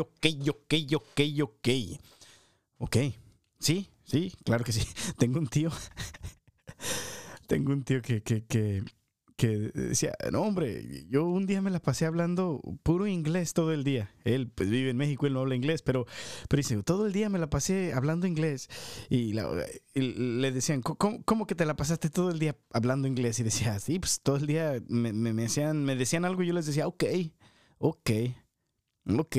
ok, ok, ok, ok, ok. Ok, sí, sí, claro que sí. Tengo un tío. Tengo un tío que, que, que, que decía, no hombre, yo un día me la pasé hablando puro inglés todo el día. Él pues, vive en México, él no habla inglés, pero, pero dice, todo el día me la pasé hablando inglés. Y, le decían, ¿cómo, que te la pasaste todo el día hablando inglés? Y decía, sí, pues todo el día me, me decían, me decían algo y yo les decía, ok, ok, ok,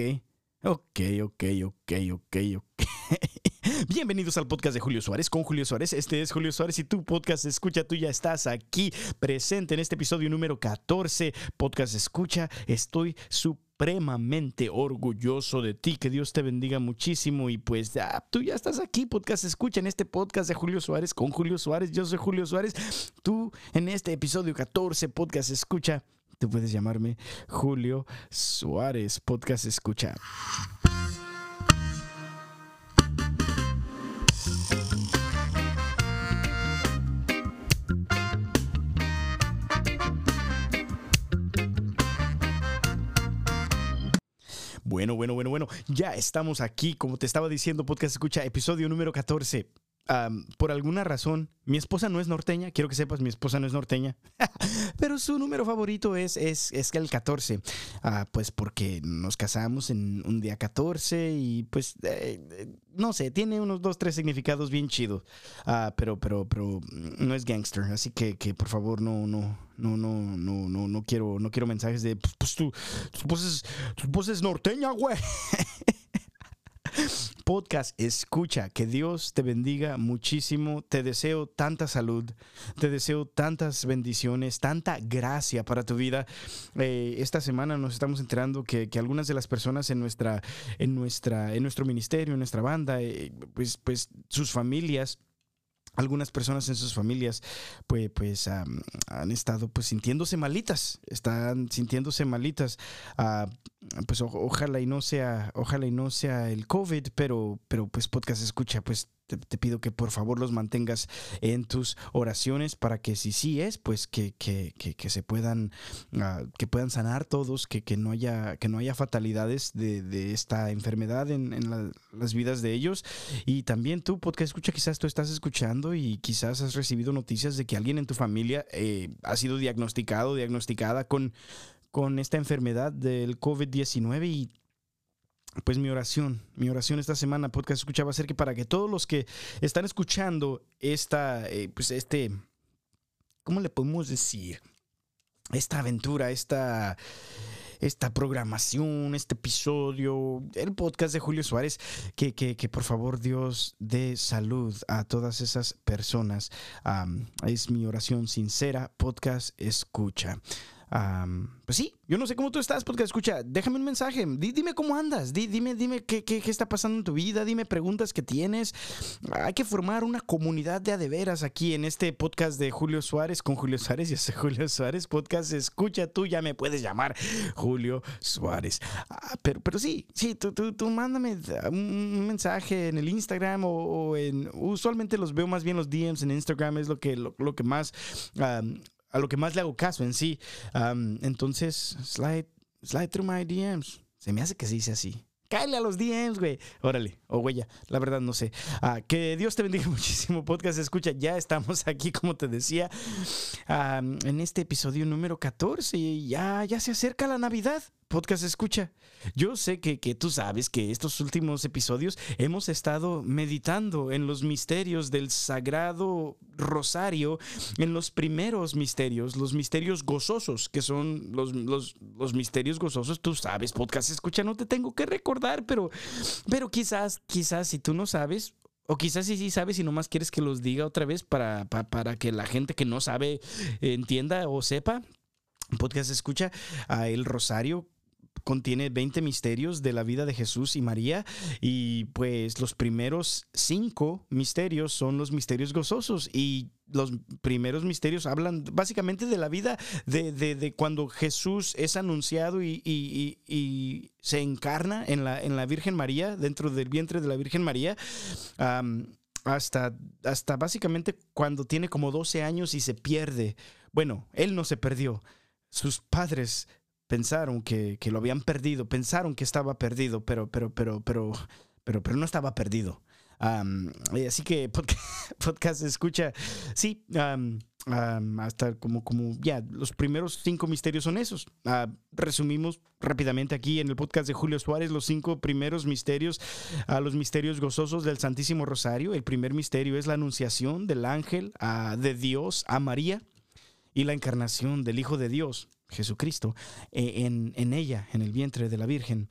ok, ok, ok, ok, ok. Bienvenidos al podcast de Julio Suárez con Julio Suárez. Este es Julio Suárez y tu podcast Escucha, tú ya estás aquí presente en este episodio número 14. Podcast Escucha, estoy supremamente orgulloso de ti. Que Dios te bendiga muchísimo. Y pues ya, tú ya estás aquí, podcast escucha en este podcast de Julio Suárez con Julio Suárez. Yo soy Julio Suárez. Tú en este episodio 14, podcast escucha. Tú puedes llamarme Julio Suárez, podcast escucha. Bueno, bueno, bueno, bueno. Ya estamos aquí, como te estaba diciendo, podcast escucha, episodio número 14 por alguna razón, mi esposa no es norteña, quiero que sepas, mi esposa no es norteña, pero su número favorito es, es, es el 14, ah, pues porque nos casamos en un día 14 y pues, eh, no sé, tiene unos dos, tres significados bien chidos, ah, pero, pero, pero no es gangster, así que, que por favor no, no, no, no, no, no, no quiero, no quiero mensajes de, pues, pues tu, tu esposa es, tu esposa es norteña, güey. Podcast, escucha, que Dios te bendiga muchísimo. Te deseo tanta salud, te deseo tantas bendiciones, tanta gracia para tu vida. Eh, esta semana nos estamos enterando que, algunas de las personas en nuestra, en nuestra, en nuestro ministerio, en nuestra banda, eh, pues, pues sus familias algunas personas en sus familias pues, pues han estado pues sintiéndose malitas, están sintiéndose malitas. Ah, pues ojalá y no sea, ojalá y no sea el COVID, pero, pero pues podcast escucha, pues te, pido que por favor los mantengas en tus oraciones para que si sí es, pues que, que, que, se puedan, ah, que puedan sanar todos, que, que, no, haya, que no haya fatalidades de, de esta enfermedad en, en las vidas de ellos. Y también tú, podcast escucha, quizás tú estás escuchando y quizás has recibido noticias de que alguien en tu familia eh, ha sido diagnosticado, diagnosticada con con esta enfermedad del COVID-19 y pues mi oración, mi oración esta semana, podcast escuchaba ser que para que todos los que están escuchando esta, eh, pues este, ¿cómo le podemos decir? Esta aventura, esta, esta programación, este episodio, el podcast de Julio Suárez, que, que, que por favor Dios dé salud a todas esas personas. es mi oración sincera, podcast escucha pues sí, yo no sé cómo tú estás, porque escucha, déjame un mensaje, dime cómo andas, dime, dime qué, qué, está pasando en tu vida, dime preguntas que tienes. Hay que formar una comunidad de adeveras aquí en este podcast de Julio Suárez con Julio Suárez. Yo soy Julio Suárez, podcast Escucha, tú ya me puedes llamar Julio Suárez. Ah, pero, pero sí, sí, tú, tú, tú mándame un mensaje en el Instagram o, en... Usualmente los veo más bien los DMs en Instagram, es lo que, lo, que más a lo que más le hago caso en sí. entonces, slide, slide through my DMs. Se me hace que se dice así. Cállale a los DMs, güey. Órale, o güey, la verdad no sé. Ah, que Dios te bendiga muchísimo, podcast. Escucha, ya estamos aquí, como te decía, en este episodio número 14. Ya, ya se acerca la Navidad podcast escucha. Yo sé que, tú sabes que estos últimos episodios hemos estado meditando en los misterios del sagrado rosario, en los primeros misterios, los misterios gozosos, que son los, los, misterios gozosos. Tú sabes, podcast escucha, no te tengo que recordar, pero, pero quizás, quizás si tú no sabes, o quizás sí, sí sabes y nomás quieres que los diga otra vez para, para, que la gente que no sabe entienda o sepa. Podcast escucha a el rosario contiene 20 misterios de la vida de Jesús y María y pues los primeros cinco misterios son los misterios gozosos y los primeros misterios hablan básicamente de la vida de, cuando Jesús es anunciado y, se encarna en la, en la, Virgen María, dentro del vientre de la Virgen María. hasta, hasta básicamente cuando tiene como 12 años y se pierde. Bueno, él no se perdió. Sus padres pensaron que, que, lo habían perdido, pensaron que estaba perdido, pero, pero, pero, pero, pero, pero no estaba perdido. así que podcast, escucha, sí, hasta como, como ya, los primeros cinco misterios son esos. Ah, resumimos rápidamente aquí en el podcast de Julio Suárez los cinco primeros misterios, a los misterios gozosos del Santísimo Rosario. El primer misterio es la anunciación del ángel de Dios a María y la encarnación del Hijo de Dios, Jesucristo, e, en, en ella, en el vientre de la Virgen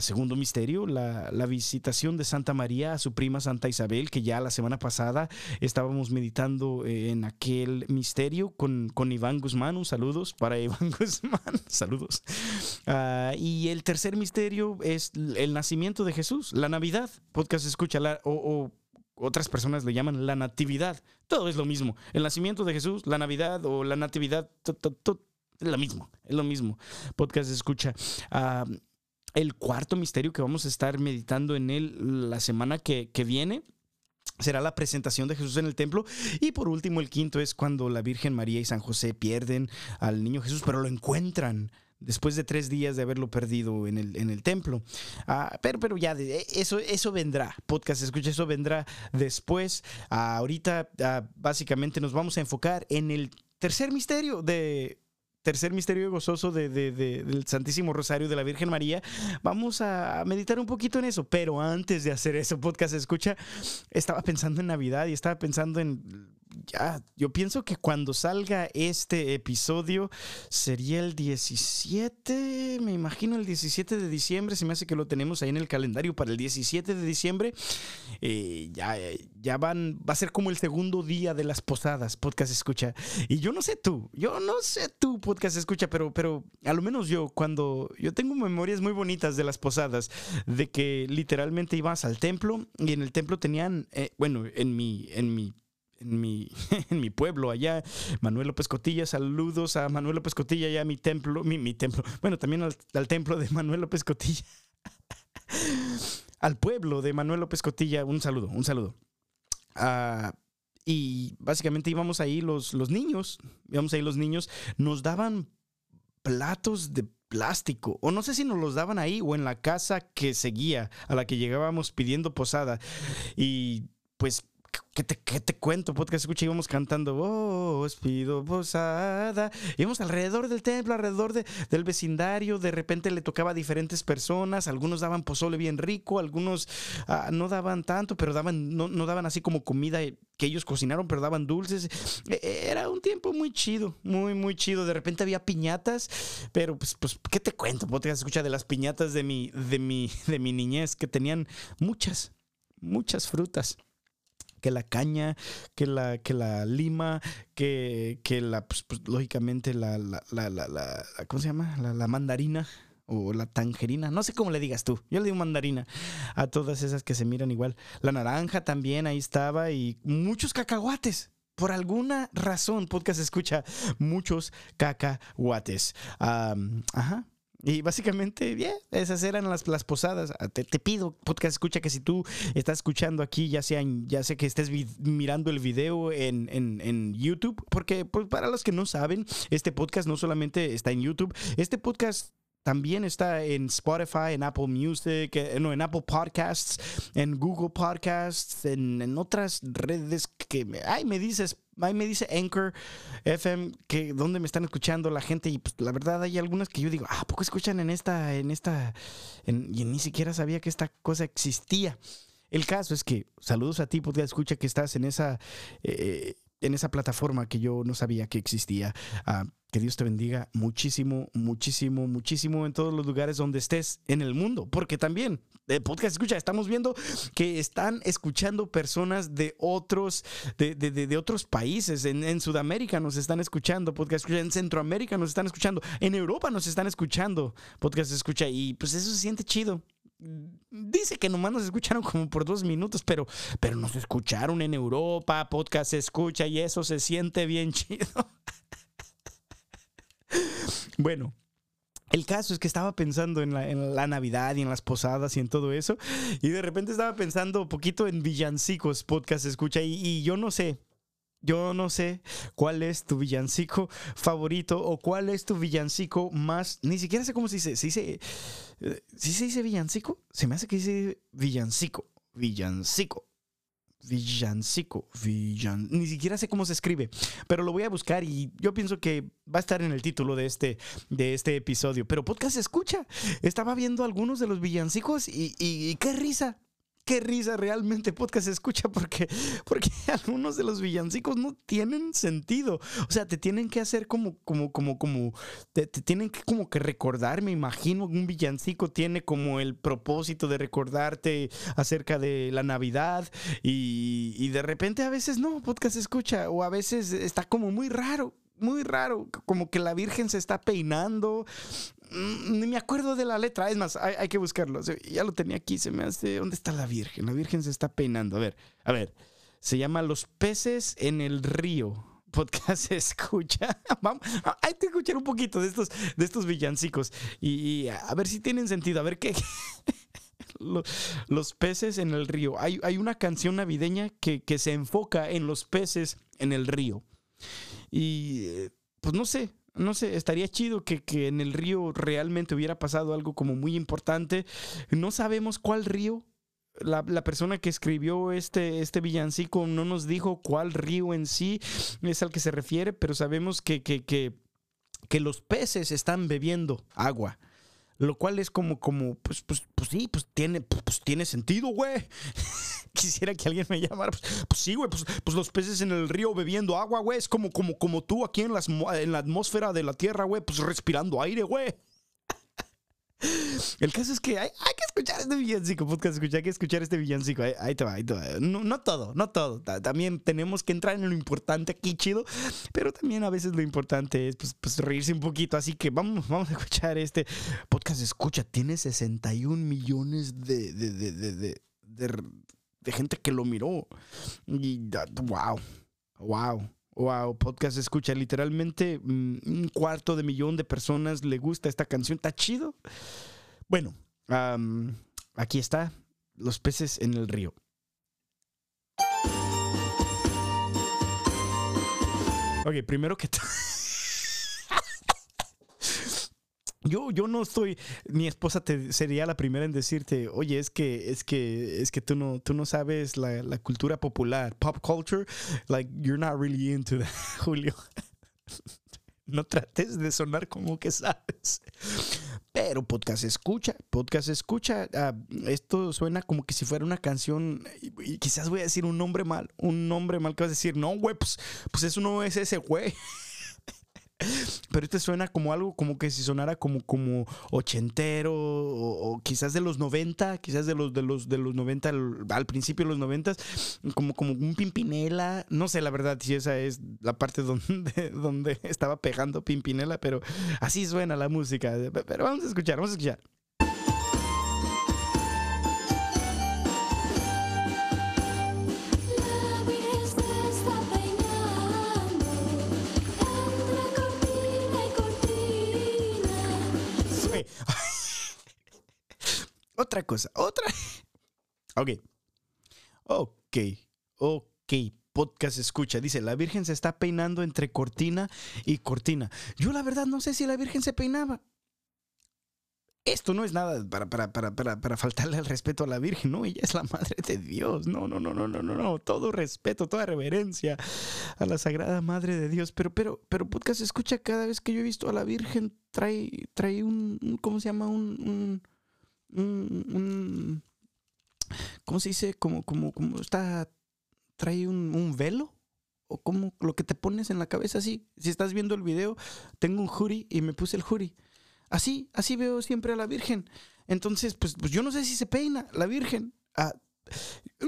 segundo misterio, la, visitación de Santa María a su prima Santa Isabel, que ya la semana pasada estábamos meditando eh, en aquel misterio con, con Iván Guzmán. Un saludos para Iván Guzmán. saludos. Ah, y el tercer misterio es el nacimiento de Jesús, la Navidad. Podcast escucha, o, otras personas le llaman la natividad. Todo es lo mismo. El nacimiento de Jesús, la Navidad o la natividad, es lo mismo, es lo mismo. Podcast escucha. Ah, el cuarto misterio que vamos a estar meditando en él la semana que, viene será la presentación de Jesús en el templo. Y por último, el quinto es cuando la Virgen María y San José pierden al niño Jesús, pero lo encuentran después de tres días de haberlo perdido en el, en el templo. Ah, pero, pero ya, eso, eso vendrá. Podcast, escucha, eso vendrá después. Ah, ahorita, ah, básicamente, nos vamos a enfocar en el tercer misterio de tercer misterio gozoso de, del Santísimo Rosario de la Virgen María, vamos a meditar un poquito en eso. Pero antes de hacer eso, podcast escucha, estaba pensando en Navidad y estaba pensando en ya, yo pienso que cuando salga este episodio sería el 17, me imagino el 17 de diciembre, se me hace que lo tenemos ahí en el calendario para el 17 de diciembre. Eh, ya, ya van, va a ser como el segundo día de las posadas, podcast escucha. Y yo no sé tú, yo no sé tú, podcast escucha, pero, pero a menos yo, cuando yo tengo memorias muy bonitas de las posadas, de que literalmente ibas al templo y en el templo tenían, eh, bueno, en mi, en mi en mi, en mi pueblo allá, Manuel López Cotilla, saludos a Manuel López Cotilla, allá mi templo, mi, mi templo, bueno, también al, templo de Manuel López Cotilla, al pueblo de Manuel López Cotilla, un saludo, un saludo. Ah, y básicamente íbamos ahí los, los niños, íbamos ahí los niños, nos daban platos de plástico, o no sé si nos los daban ahí o en la casa que seguía, a la que llegábamos pidiendo posada, y pues ¿Qué te, ¿Qué te, cuento? Podcast escucha, íbamos cantando, oh, os pido posada. Íbamos alrededor del templo, alrededor de, del vecindario. De repente le tocaba a diferentes personas. Algunos daban pozole bien rico, algunos ah, no daban tanto, pero daban, no, no, daban así como comida que ellos cocinaron, pero daban dulces. E, e, era un tiempo muy chido, muy, muy chido. De repente había piñatas, pero pues, pues ¿qué te cuento? Podcast escucha de las piñatas de mi, de mi, de mi niñez, que tenían muchas, muchas frutas que la caña, que la, que la lima, que, que la, pues, pues, lógicamente la, la, la, la, ¿cómo se llama? La, mandarina o la tangerina, no sé cómo le digas tú, yo le digo mandarina a todas esas que se miran igual. La naranja también ahí estaba y muchos cacahuates. Por alguna razón, podcast escucha muchos cacahuates. ajá, y básicamente, bien, esas eran las, las posadas. Ah, te, pido, podcast, escucha que si tú estás escuchando aquí, ya sea, ya sé que estés mirando el video en, en, YouTube, porque pues, para los que no saben, este podcast no solamente está en YouTube, este podcast también está en Spotify, en Apple Music, no, en Apple Podcasts, en Google Podcasts, en, en otras redes que, ay, me dices ahí me dice Anchor FM que donde me están escuchando la gente y pues la verdad hay algunas que yo digo, ah, poco escuchan en esta, en esta, y ni siquiera sabía que esta cosa existía. El caso es que saludos a ti, porque escucha que estás en esa, eh, en esa plataforma que yo no sabía que existía. Ah, que Dios te bendiga muchísimo, muchísimo, muchísimo en todos los lugares donde estés en el mundo. Porque también, de podcast escucha, estamos viendo que están escuchando personas de otros, de, de, de, otros países. En, en, Sudamérica nos están escuchando, podcast escucha. En Centroamérica nos están escuchando. En Europa nos están escuchando, podcast escucha. Y pues eso se siente chido. Dice que nomás nos escucharon como por dos minutos, pero, pero nos escucharon en Europa, podcast se escucha y eso se siente bien chido. bueno, el caso es que estaba pensando en la, Navidad y en las posadas y en todo eso, y de repente estaba pensando un poquito en villancicos, podcast escucha, y, y yo no sé, Yo no sé cuál es tu villancico favorito o cuál es tu villancico más. Ni siquiera sé cómo se dice. ¿Se dice, eh, ¿sí se dice villancico? Se me hace que dice villancico. Villancico. Villancico. Villan... Ni siquiera sé cómo se escribe. Pero lo voy a buscar y yo pienso que va a estar en el título de este, de este episodio. Pero podcast escucha. Estaba viendo algunos de los villancicos y, y qué risa qué risa realmente podcast escucha porque, porque algunos de los villancicos no tienen sentido. O sea, te tienen que hacer como, como, como, como, te, tienen que como que recordar, me imagino, un villancico tiene como el propósito de recordarte acerca de la Navidad y, de repente a veces no, podcast escucha o a veces está como muy raro muy raro, como que la Virgen se está peinando ni me acuerdo de la letra. Es más, hay, que buscarlo. Ya lo tenía aquí, se me hace. ¿Dónde está la Virgen? La Virgen se está peinando. A ver, a ver. Se llama Los peces en el río. Podcast escucha. Vamos, hay que escuchar un poquito de estos, de estos villancicos. Y, a ver si tienen sentido. A ver qué. los, peces en el río. Hay, hay una canción navideña que, que se enfoca en los peces en el río. Y eh, pues no sé, no sé, estaría chido que, en el río realmente hubiera pasado algo como muy importante. No sabemos cuál río. La, persona que escribió este, este villancico no nos dijo cuál río en sí es al que se refiere, pero sabemos que, que, que, que los peces están bebiendo agua. Lo cual es como, como, pues, pues, pues sí, pues tiene, pues, tiene sentido, güey. Quisiera que alguien me llamara. Pues, pues sí, güey, pues, pues, los peces en el río bebiendo agua, güey. Es como, como, como tú aquí en, las, en la atmósfera de la Tierra, güey, pues respirando aire, güey. El caso es que hay, que escuchar este villancico, podcast, escuchar, hay que escuchar este villancico. Ahí, te va, ahí te va. No, todo, no todo. También tenemos que entrar en lo importante aquí, chido. Pero también a veces lo importante es pues, pues, reírse un poquito. Así que vamos, vamos a escuchar este podcast. Escucha, tiene 61 millones de, de, de, de gente que lo miró. Y wow, wow. Wow, podcast escucha. Literalmente mm, un cuarto de millón de personas le gusta esta canción. Está chido. Bueno, aquí está. Los peces en el río. Ok, primero que todo. Yo, yo no estoy, mi esposa te, sería la primera en decirte, oye, es que, es que, es que tú no, tú no sabes la, cultura popular, pop culture, like you're not really into that, Julio. no trates de sonar como que sabes. Pero podcast escucha, podcast escucha. Ah, esto suena como que si fuera una canción. Y, quizás voy a decir un nombre mal. Un nombre mal que vas a decir, no, güey, pues, pues eso no es ese güey. Pero este suena como algo como que si sonara como, como ochentero o, quizás de los 90, quizás de los de los de los 90 al, principio de los 90, como, como un Pimpinela, no sé la verdad si esa es la parte donde, donde estaba pegando Pimpinela, pero así suena la música. Pero vamos a escuchar, vamos a escuchar. otra cosa, otra. Ok. Ok. Ok. Podcast escucha. Dice, la Virgen se está peinando entre cortina y cortina. Yo la verdad no sé si la Virgen se peinaba. Esto no es nada para, para, para, para, faltarle el respeto a la Virgen, no, ella es la Madre de Dios, no, no, no, no, no, no, no, todo respeto, toda reverencia a la Sagrada Madre de Dios, pero, pero, pero podcast escucha cada vez que yo he visto a la Virgen, trae, trae un, ¿cómo se llama? un un, ¿cómo se dice? Como, como, como está, trae un, velo o como lo que te pones en la cabeza así. Si estás viendo el video, tengo un hoodie y me puse el hoodie. Así, así veo siempre a la Virgen. Entonces, pues, pues yo no sé si se peina la Virgen. Ah,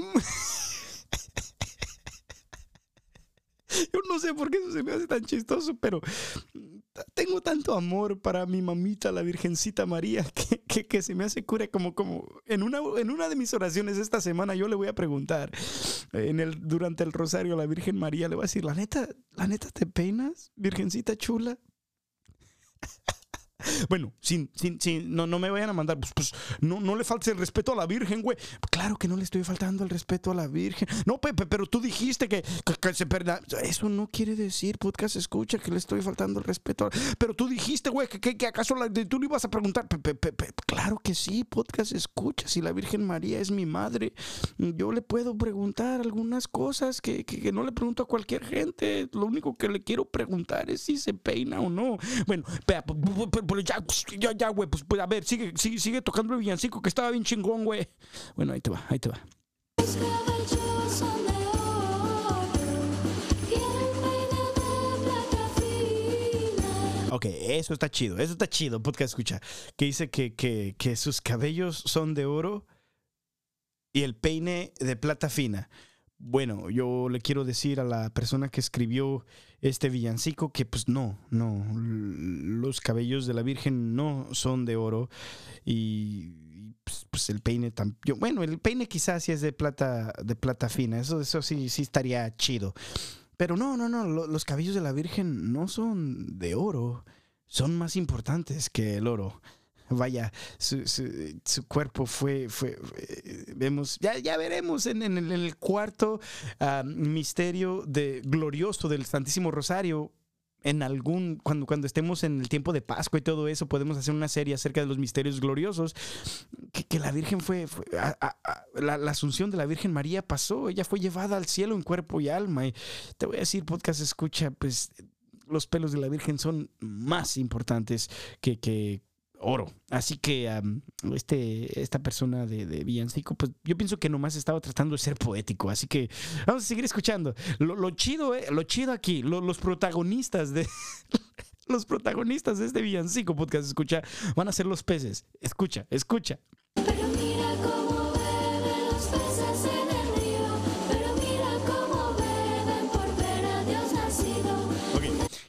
yo no sé por qué eso se me hace tan chistoso, pero tengo tanto amor para mi mamita, la Virgencita María, que, se me hace cura como, como en, una, en una de mis oraciones esta semana yo le voy a preguntar en el, durante el rosario a la Virgen María, le voy a decir, la neta, la neta te peinas, Virgencita chula. Bueno, sin, sin, sin, no, no me vayan a mandar, pues, pues no, no le faltes el respeto a la Virgen, güey. Claro que no le estoy faltando el respeto a la Virgen. No, Pepe, pero tú dijiste que, que, se perda. Eso no quiere decir, podcast escucha, que le estoy faltando el respeto. Pero tú dijiste, güey, que, que, acaso tú le ibas a preguntar. Pepe, Pepe, claro que sí, podcast escucha. Si la Virgen María es mi madre, yo le puedo preguntar algunas cosas que, que no le pregunto a cualquier gente. Lo único que le quiero preguntar es si se peina o no. Bueno, pero, ya, ya, ya, güey, pues, pues, a ver, sigue, sigue, sigue tocando el villancico que estaba bien chingón, güey. Bueno, ahí te va, ahí te va. Ok, eso está chido, eso está chido, podcast escucha. Que dice que, que, que sus cabellos son de oro y el peine de plata fina. Bueno, yo le quiero decir a la persona que escribió este villancico que pues no, no, los cabellos de la Virgen no son de oro y pues, pues el peine también, bueno, el peine quizás sí es de plata, de plata fina, eso, eso sí, sí estaría chido. Pero no, no, no, los cabellos de la Virgen no son de oro, son más importantes que el oro vaya, su, su, cuerpo fue, fue, vemos, ya, ya veremos en, en, el cuarto ah, misterio de, glorioso del Santísimo Rosario, en algún, cuando, cuando estemos en el tiempo de Pascua y todo eso, podemos hacer una serie acerca de los misterios gloriosos, que, que la Virgen fue, la, la, asunción de la Virgen María pasó, ella fue llevada al cielo en cuerpo y alma. Y te voy a decir, podcast escucha, pues los pelos de la Virgen son más importantes que, que oro. Así que este, esta persona de, Villancico, pues yo pienso que nomás estaba tratando de ser poético. Así que vamos a seguir escuchando. Lo, chido, eh, lo chido aquí, los protagonistas de. los protagonistas de este Villancico podcast, escucha, van a ser los peces. Escucha, escucha.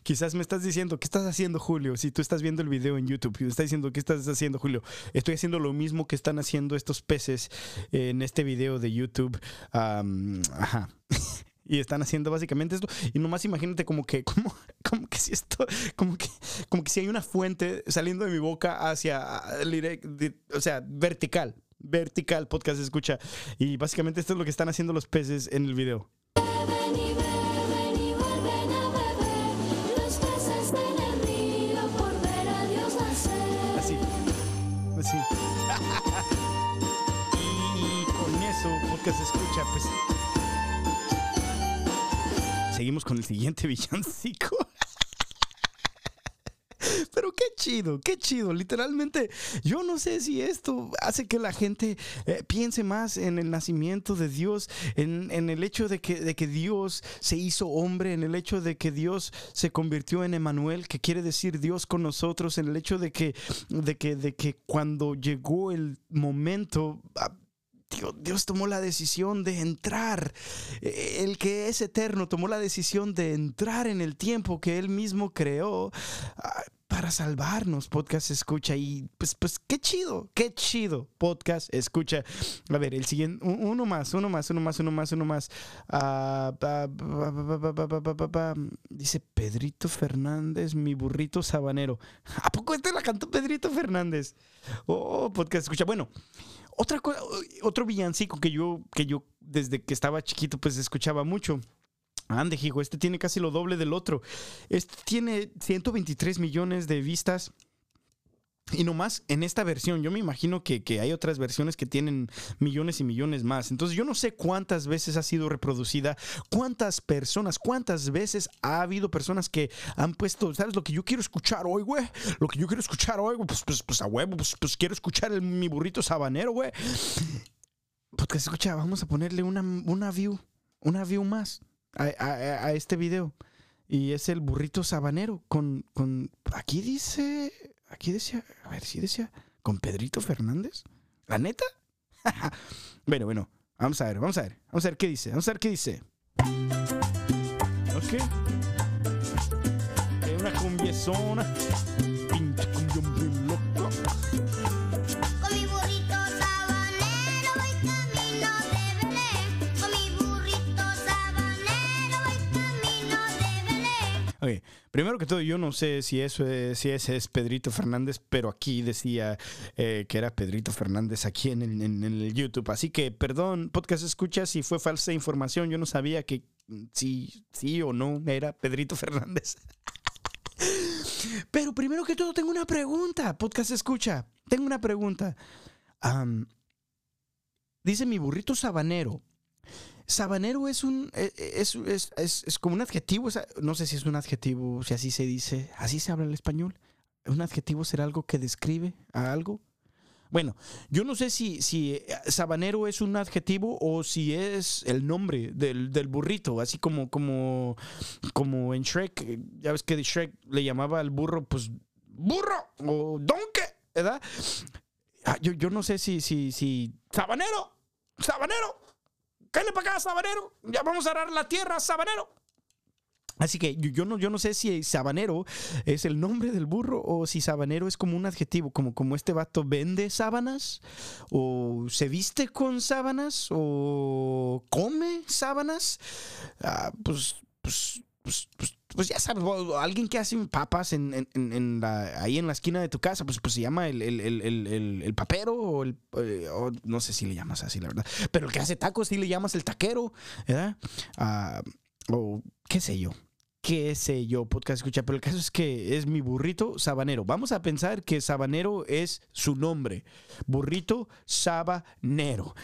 Quizás me estás diciendo, ¿qué estás haciendo, Julio? Si tú estás viendo el video en YouTube y estás diciendo, ¿qué estás haciendo, Julio? Estoy haciendo lo mismo que están haciendo estos peces en este video de YouTube. ajá. y están haciendo básicamente esto y nomás imagínate como que como, como que si esto como que como que si hay una fuente saliendo de mi boca hacia o sea vertical vertical podcast escucha y básicamente esto es lo que están haciendo los peces en el video y con eso, porque se escucha, pues. Seguimos con el siguiente villancico. Pero qué chido, qué chido. Literalmente, yo no sé si esto hace que la gente eh, piense más en el nacimiento de Dios, en, el hecho de que, de que, Dios se hizo hombre, en el hecho de que Dios se convirtió en Emanuel, que quiere decir Dios con nosotros, en el hecho de que, de que, de que cuando llegó el momento ah, Dios, tomó la decisión de entrar. El que es eterno tomó la decisión de entrar en el tiempo que Él mismo creó ah, para salvarnos. Podcast escucha y pues, pues qué chido, qué chido. Podcast escucha. A ver, el siguiente, uno más, uno más, uno más, uno más, uno más. Dice Pedrito Fernández, mi burrito sabanero. ¿A poco este la cantó Pedrito Fernández? Oh, podcast escucha. Bueno. Otra otro villancico que yo, que yo desde que estaba chiquito pues escuchaba mucho. Ande, hijo, este tiene casi lo doble del otro. Este tiene 123 millones de vistas y nomás en esta versión, yo me imagino que, hay otras versiones que tienen millones y millones más. Entonces yo no sé cuántas veces ha sido reproducida, cuántas personas, cuántas veces ha habido personas que han puesto, ¿sabes? Lo que yo quiero escuchar hoy, güey. Lo que yo quiero escuchar hoy, pues, pues, pues a huevo, pues, pues quiero escuchar el, mi burrito sabanero, güey. Porque escucha, vamos a ponerle una, una view, una view más a, este video. Y es el burrito sabanero con, con, aquí dice Aquí decía, a ver si decía, con Pedrito Fernández. ¿La neta? bueno, bueno, vamos a ver, vamos a ver, vamos a ver qué dice, vamos a ver qué dice. Ok. Es una Primero que todo, yo no sé si eso es, si ese es Pedrito Fernández, pero aquí decía eh, que era Pedrito Fernández aquí en el, YouTube. Así que, perdón, podcast escucha si fue falsa información. Yo no sabía que si sí o no era Pedrito Fernández. pero primero que todo, tengo una pregunta. Podcast escucha. Tengo una pregunta. dice mi burrito sabanero. Sabanero es un e, e, es, es, es, como un adjetivo, no sé si es un adjetivo, si así se dice, así se habla el español. ¿Un adjetivo será algo que describe a algo? Bueno, yo no sé si, si eh, sabanero es un adjetivo o si es el nombre del, burrito, así como, como, como en Shrek, ya ves que Shrek le llamaba al burro, pues, burro o donkey, ¿verdad? Ah, yo, yo no sé si, si, si, sabanero, sabanero, cállate para acá, sabanero. Ya vamos a arar la tierra, sabanero. Así que yo, no, yo no sé si sabanero es el nombre del burro o si sabanero es como un adjetivo, como, como este vato vende sábanas o se viste con sábanas o come sábanas. Ah, pues, pues, pues, pues, pues, ya sabes, alguien que hace papas ahí en la esquina de tu casa, pues, pues se llama el, papero o el... Eh, no sé si le llamas así, la verdad. Pero el que hace tacos sí le llamas el taquero, ¿verdad? Ah, o qué sé yo qué sé yo, podcast escucha, pero el caso es que es mi burrito sabanero. Vamos a pensar que sabanero es su nombre. Burrito sabanero.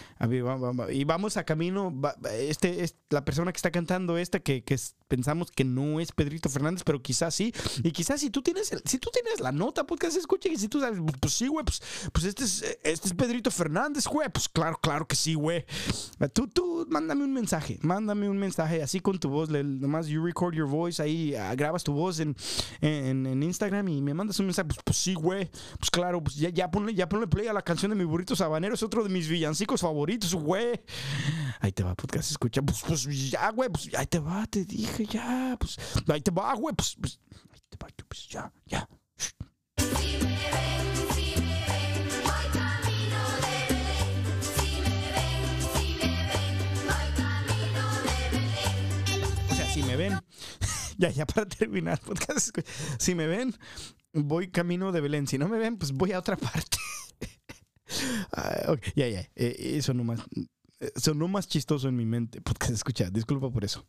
Y vamos a camino, este, es la persona que está cantando esta, que, que pensamos que no es Pedrito Fernández, pero quizás sí. Y quizás si tú tienes, si tú tienes la nota, podcast escucha, y si tú sabes, pues sí, güey, pues, pues este, es, este es Pedrito Fernández, güey. Pues claro, claro que sí, güey. Tú, tú, mándame un mensaje, mándame un mensaje así con tu voz, nomás you record your voice ahí ah, grabas tu voz en, en, Instagram y me mandas un mensaje, pues, pues sí, güey, pues claro, pues ya, ya, ponle, ya ponle play a la canción de mi burrito sabanero, es otro de mis villancicos favoritos, güey. Ahí te va, podcast, escucha, pues, pues ya, güey, pues ahí te va, te dije, ya, pues ahí te va, güey, pues, pues ahí te va, pues ya, ya. si ya, ya para terminar podcast, si me ven, voy camino de Belén. Si no me ven, pues voy a otra parte. Ah, ya, ya, eh, eso no más, sonó más chistoso en mi mente. Podcast, escucha, disculpa por eso.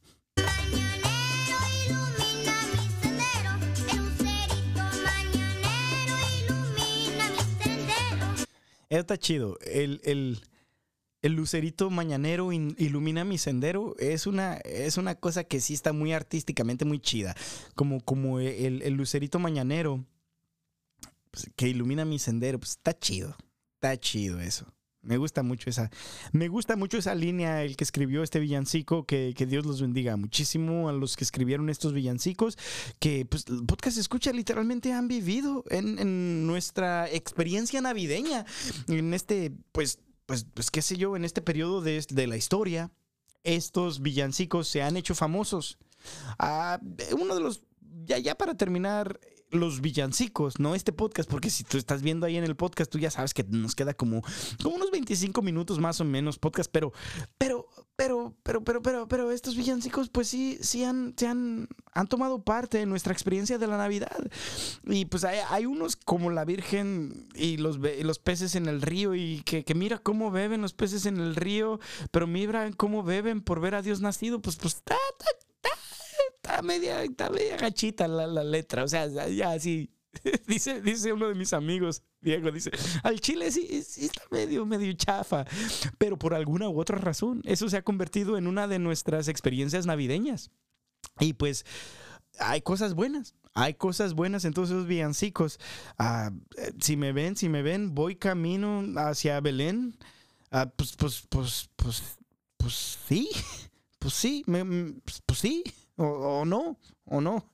Está chido. El, el, el lucerito mañanero ilumina mi sendero es una, es una cosa que sí está muy artísticamente muy chida. Como, como el, lucerito mañanero pues, que ilumina mi sendero, pues está chido. Está chido eso. Me gusta mucho esa, me gusta mucho esa línea, el que escribió este villancico, que, Dios los bendiga muchísimo a los que escribieron estos villancicos, que pues el podcast escucha literalmente han vivido en, en nuestra experiencia navideña, en este pues pues, pues qué sé yo, en este periodo de, la historia, estos villancicos se han hecho famosos. Ah, uno de los, ya, ya para terminar, los villancicos, no este podcast, porque si tú estás viendo ahí en el podcast, tú ya sabes que nos queda como, como unos 25 minutos más o menos podcast, pero, pero, pero, pero, pero, pero, pero estos villancicos, pues sí, sí han, se han, han tomado parte de nuestra experiencia de la Navidad. Y pues hay, unos como la Virgen y los, los peces en el río, y que, mira cómo beben los peces en el río, pero mira cómo beben por ver a Dios nacido, pues, pues, está, está media, está media gachita la, la letra. O sea, ya así. dice, dice uno de mis amigos, Diego, dice, al chile sí, sí, está medio, medio chafa, pero por alguna u otra razón, eso se ha convertido en una de nuestras experiencias navideñas. Y pues hay cosas buenas, hay cosas buenas en todos esos villancicos. Eh, si me ven, si me ven, voy camino hacia Belén. Ah, pues, pues, pues, pues, pues sí, pues sí, pues, pues sí. O, no, o no.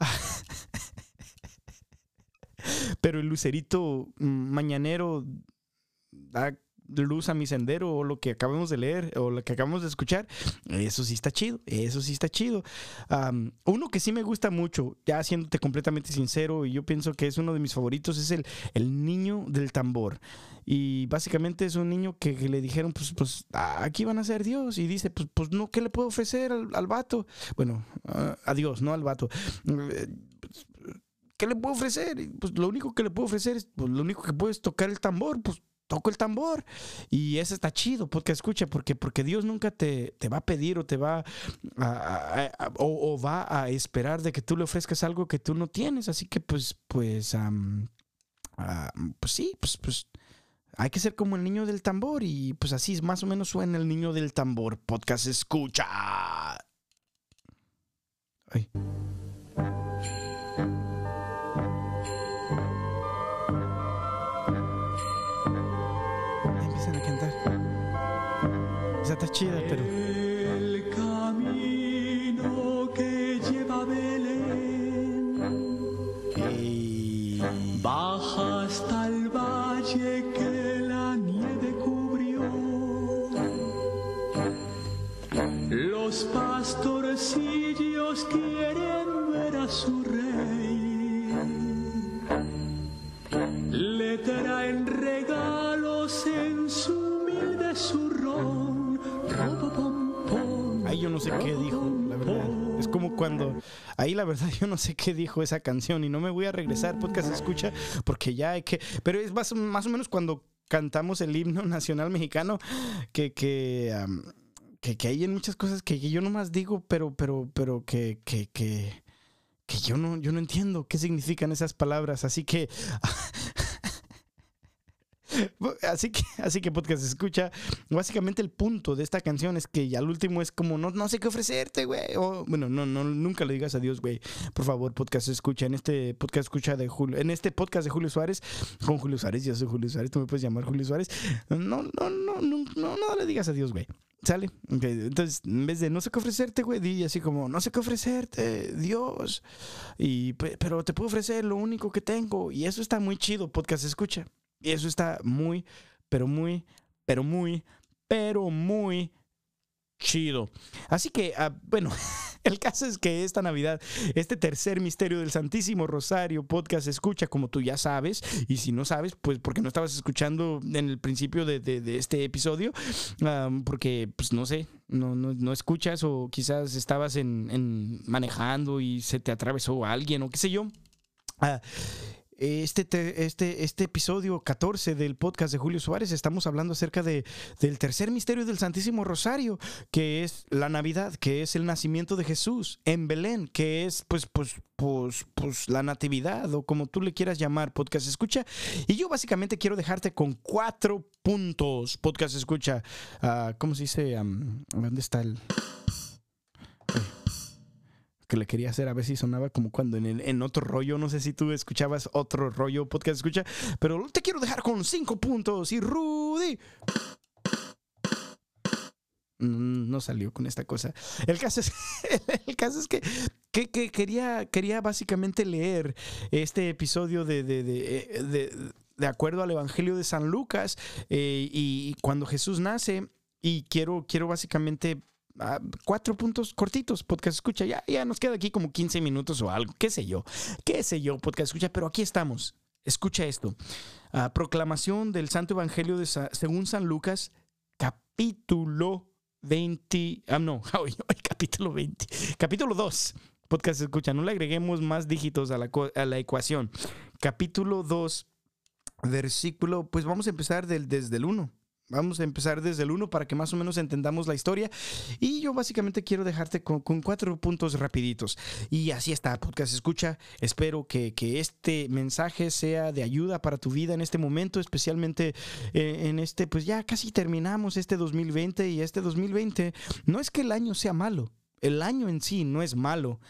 Pero el lucerito mañanero da luz a mi sendero o lo que acabamos de leer o lo que acabamos de escuchar, eso sí está chido, eso sí está chido. uno que sí me gusta mucho, ya siéndote completamente sincero, y yo pienso que es uno de mis favoritos, es el, el niño del tambor. Y básicamente es un niño que, le dijeron, pues, pues aquí van a ser Dios. Y dice, pues, pues no, ¿qué le puedo ofrecer al, al vato? Bueno, a Dios, no al vato. ¿Qué le puedo ofrecer? Pues lo único que le puedo ofrecer es, pues lo único que puedo es tocar el tambor, pues toco el tambor. Y eso está chido, porque escucha, porque, porque Dios nunca te, te va a pedir o te va a, o, va a esperar de que tú le ofrezcas algo que tú no tienes. Así que pues, pues, pues sí, pues, pues hay que ser como el niño del tambor y pues así más o menos suena el niño del tambor. Podcast escucha. Ay. Pero. El camino que lleva a Belén. Baja hasta el valle que la nieve cubrió. Los pastorcillos quieren ver a su rey. Le traen regalos en su humilde zurrón. Yo no sé qué dijo, la verdad. Es como cuando. Ahí la verdad yo no sé qué dijo esa canción y no me voy a regresar podcast escucha porque ya hay que. Pero es más, más o menos cuando cantamos el himno nacional mexicano que. que que, hay en muchas cosas que, yo nomás digo, pero, pero, pero que, que, que, que yo no, yo no entiendo qué significan esas palabras. Así que Así que, así que podcast escucha. Básicamente el punto de esta canción es que ya al último es como no, no sé qué ofrecerte, güey. O bueno, no, no, nunca le digas adiós, güey. Por favor, podcast escucha. En este podcast escucha de Julio, en este podcast de Julio Suárez, con Julio Suárez, yo soy Julio Suárez, tú me puedes llamar Julio Suárez. No, no, no, no, no, no le digas adiós, güey. ¿Sale? Entonces, en vez de no sé qué ofrecerte, güey, di así como, no sé qué ofrecerte, Dios. Y, pero te puedo ofrecer lo único que tengo. Y eso está muy chido, podcast escucha. Y eso está muy, pero muy, pero muy, pero muy chido. Así que, ah, bueno, el caso es que esta Navidad, este tercer misterio del Santísimo Rosario podcast escucha, como tú ya sabes, y si no sabes, pues porque no estabas escuchando en el principio de, este episodio, porque, pues no sé, no, no, escuchas o quizás estabas en, manejando y se te atravesó alguien o qué sé yo. Ah, este, este, este episodio 14 del podcast de Julio Suárez estamos hablando acerca de, del tercer misterio del Santísimo Rosario, que es la Navidad, que es el nacimiento de Jesús en Belén, que es pues, pues, pues, pues la natividad o como tú le quieras llamar, podcast escucha. Y yo básicamente quiero dejarte con cuatro puntos, podcast escucha. Uh, ¿Cómo se dice? ¿Dónde está el que le quería hacer a ver si sonaba como cuando en, en otro rollo, no sé si tú escuchabas otro rollo podcast escucha, pero te quiero dejar con cinco puntos y Rudy mm, no salió con esta cosa. El caso es, el caso es que, que, quería, quería básicamente leer este episodio de, de, de, de acuerdo al Evangelio de San Lucas eh, y cuando Jesús nace y quiero, quiero básicamente cuatro puntos cortitos, podcast escucha. Ya, ya nos queda aquí como 15 minutos o algo, qué sé yo, qué sé yo, podcast escucha, pero aquí estamos. Escucha esto. proclamación del Santo Evangelio de según San Lucas, capítulo 20. Ah, no, capítulo 20. Capítulo 2. Podcast escucha. No le agreguemos más dígitos a la, a la ecuación. Capítulo 2, versículo. Pues vamos a empezar del, desde el 1. Vamos a empezar desde el 1 para que más o menos entendamos la historia. Y yo básicamente quiero dejarte con, cuatro puntos rapiditos. Y así está, podcast escucha. Espero que, este mensaje sea de ayuda para tu vida en este momento, especialmente eh, en este, pues ya casi terminamos este 2020 y este 2020 no es que el año sea malo. El año en sí no es malo.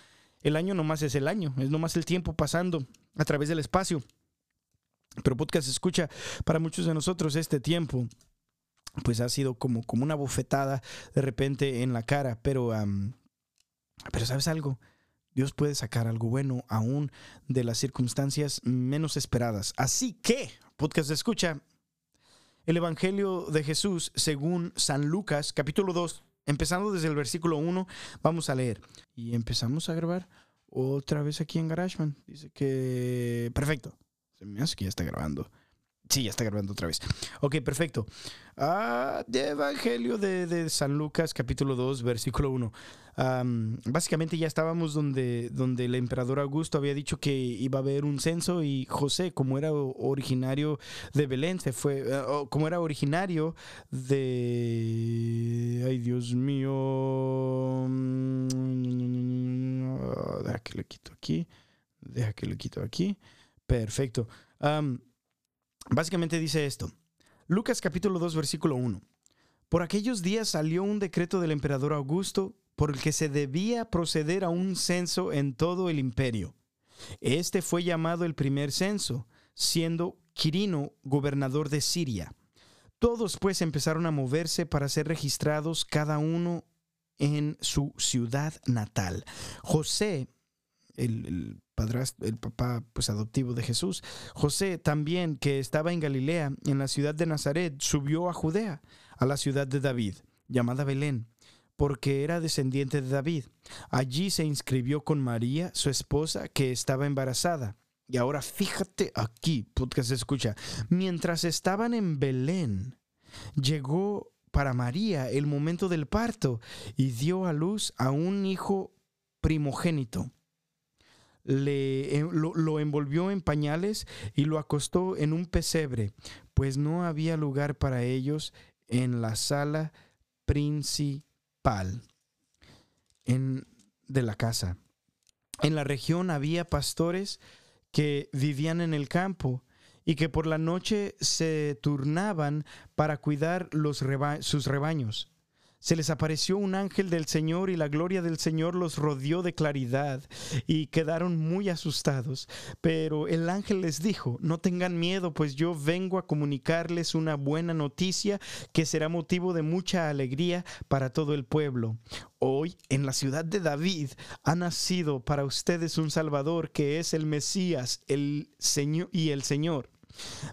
El año nomás es el año, es nomás el tiempo pasando a través del espacio. Pero podcast escucha para muchos de nosotros este tiempo pues ha sido como, como una bofetada de repente en la cara, pero, pero ¿sabes algo? Dios puede sacar algo bueno aún de las circunstancias menos esperadas. Así que, podcast de escucha, El Evangelio de Jesús según San Lucas, capítulo 2, empezando desde el versículo 1, vamos a leer. Y empezamos a grabar otra vez aquí en GarageBand. Dice que... Perfecto. Se me hace que ya está grabando. Sí, ya está grabando otra vez. Ok, perfecto. Ah, de Evangelio de, de San Lucas, capítulo 2, versículo 1. Am, básicamente ya estábamos donde, donde el emperador Augusto había dicho que iba a haber un censo y José, como era originario de Belén, se fue, o como era originario de... Ay, Dios mío. Mm, Deja que lo quito aquí. Deja que lo quito aquí. Perfecto. Am, básicamente dice esto. Lucas capítulo 2, versículo 1. Por aquellos días salió un decreto del emperador Augusto por el que se debía proceder a un censo en todo el imperio. Este fue llamado el primer censo, siendo Quirino gobernador de Siria. Todos pues empezaron a moverse para ser registrados cada uno en su ciudad natal. José, el, padrastro, el papá pues adoptivo de Jesús, José también, que estaba en Galilea, en la ciudad de Nazaret, subió a Judea, a la ciudad de David, llamada Belén, porque era descendiente de David. Allí se inscribió con María, su esposa, que estaba embarazada. Y ahora fíjate aquí, podcast escucha, mientras estaban en Belén, llegó para María el momento del parto y dio a luz a un hijo primogénito le, lo, lo envolvió en pañales y lo acostó en un pesebre, pues no había lugar para ellos en la sala principal en- de la casa. En la región había pastores que vivían en el campo y que por la noche se turnaban para cuidar los sus rebaños. Se les apareció un ángel del Señor y la gloria del Señor los rodeó de claridad y quedaron muy asustados. Pero el ángel les dijo, no tengan miedo, pues yo vengo a comunicarles una buena noticia que será motivo de mucha alegría para todo el pueblo. Hoy en la ciudad de David ha nacido para ustedes un Salvador que es el Mesías, el Señor y el Señor.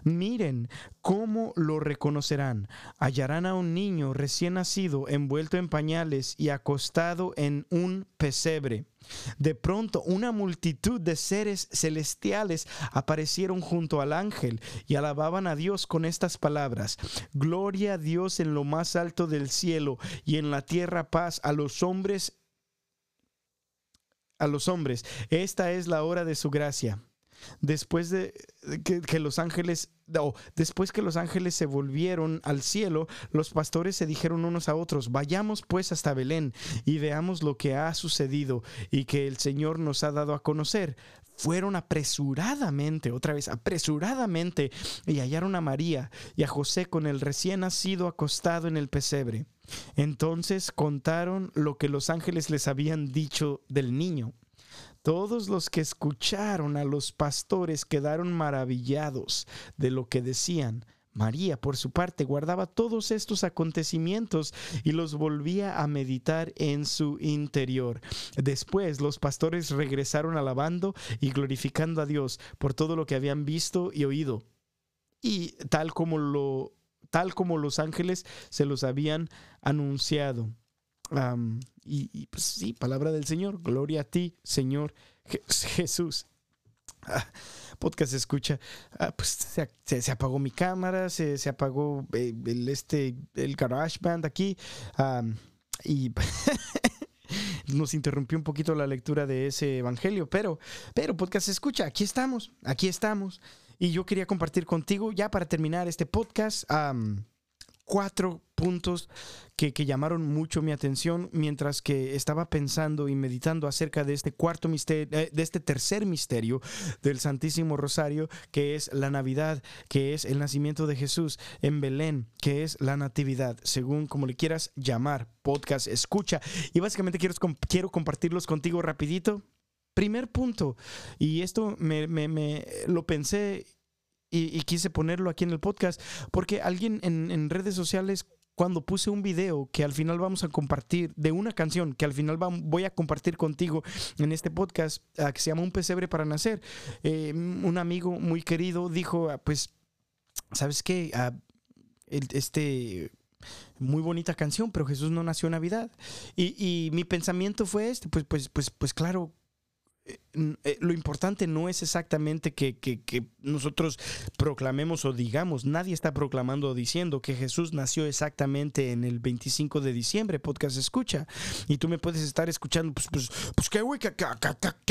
Miren cómo lo reconocerán. Hallarán a un niño recién nacido envuelto en pañales y acostado en un pesebre. De pronto una multitud de seres celestiales aparecieron junto al ángel y alababan a Dios con estas palabras. Gloria a Dios en lo más alto del cielo y en la tierra paz a los hombres a los hombres. Esta es la hora de su gracia después de que, los ángeles, o después que los ángeles se volvieron al cielo, los pastores se dijeron unos a otros, vayamos pues hasta Belén y veamos lo que ha sucedido y que el Señor nos ha dado a conocer. Fueron apresuradamente, otra vez, apresuradamente, y hallaron a María y a José con el recién nacido acostado en el pesebre. Entonces contaron lo que los ángeles les habían dicho del niño. Todos los que escucharon a los pastores quedaron maravillados de lo que decían. María, por su parte, guardaba todos estos acontecimientos y los volvía a meditar en su interior. Después los pastores regresaron alabando y glorificando a Dios por todo lo que habían visto y oído. Y tal como lo tal como los ángeles se los habían anunciado. Am, y, pues sí, palabra del Señor. Gloria a ti, Señor Je- Jesús. Ah, podcast escucha. Ah, pues se, apagó mi cámara, se, se apagó eh, el, este, el GarageBand aquí. am, y nos interrumpió un poquito la lectura de ese evangelio, pero, pero podcast escucha, aquí estamos, aquí estamos. Y yo quería compartir contigo, ya para terminar este podcast, am, cuatro puntos que, llamaron mucho mi atención mientras que estaba pensando y meditando acerca de este cuarto misterio, eh, de este tercer misterio del Santísimo Rosario, que es la Navidad, que es el nacimiento de Jesús en Belén, que es la Natividad, según como le quieras llamar, podcast, escucha. Y básicamente quiero, quiero compartirlos contigo rapidito. Primer punto, y esto me, lo pensé y, quise ponerlo aquí en el podcast, porque alguien en, en redes sociales, cuando puse un video que al final vamos a compartir, de una canción que al final voy a compartir contigo en este podcast, ah, que se llama Un pesebre para nacer, eh, un amigo muy querido dijo, ah, pues, ¿sabes qué? Ah, este muy bonita canción, pero Jesús no nació en Navidad. Y, y mi pensamiento fue este, pues, pues, pues, pues claro, eh, lo importante no es exactamente que, que- nosotros proclamemos o digamos, nadie está proclamando o diciendo que Jesús nació exactamente en el 25 de diciembre, podcast escucha, y tú me puedes estar escuchando, pues, pues, pues qué, güey, ¿Que,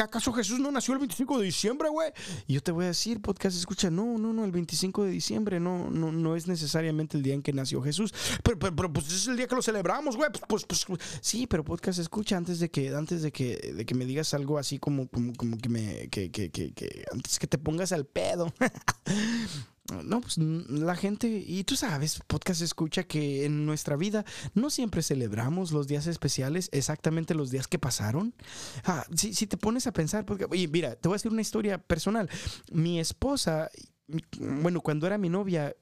acaso Jesús no nació el 25 de diciembre, güey? Y yo te voy a decir, podcast escucha, no, no, no, el 25 de diciembre no, no, no es necesariamente el día en que nació Jesús, pero, pero, pero, pues es el día que lo celebramos, güey, pues, pues, pues, sí, pero podcast escucha antes de que, antes de que, de que me digas algo así como, como que me, que, que, que, antes que te pongas al pedo. No, pues n- la gente, y tú sabes, podcast escucha que en nuestra vida no siempre celebramos los días especiales, exactamente los días que pasaron. Ah, si, si te pones a pensar, porque, oye, mira, te voy a decir una historia personal. Mi esposa, bueno, cuando era mi novia,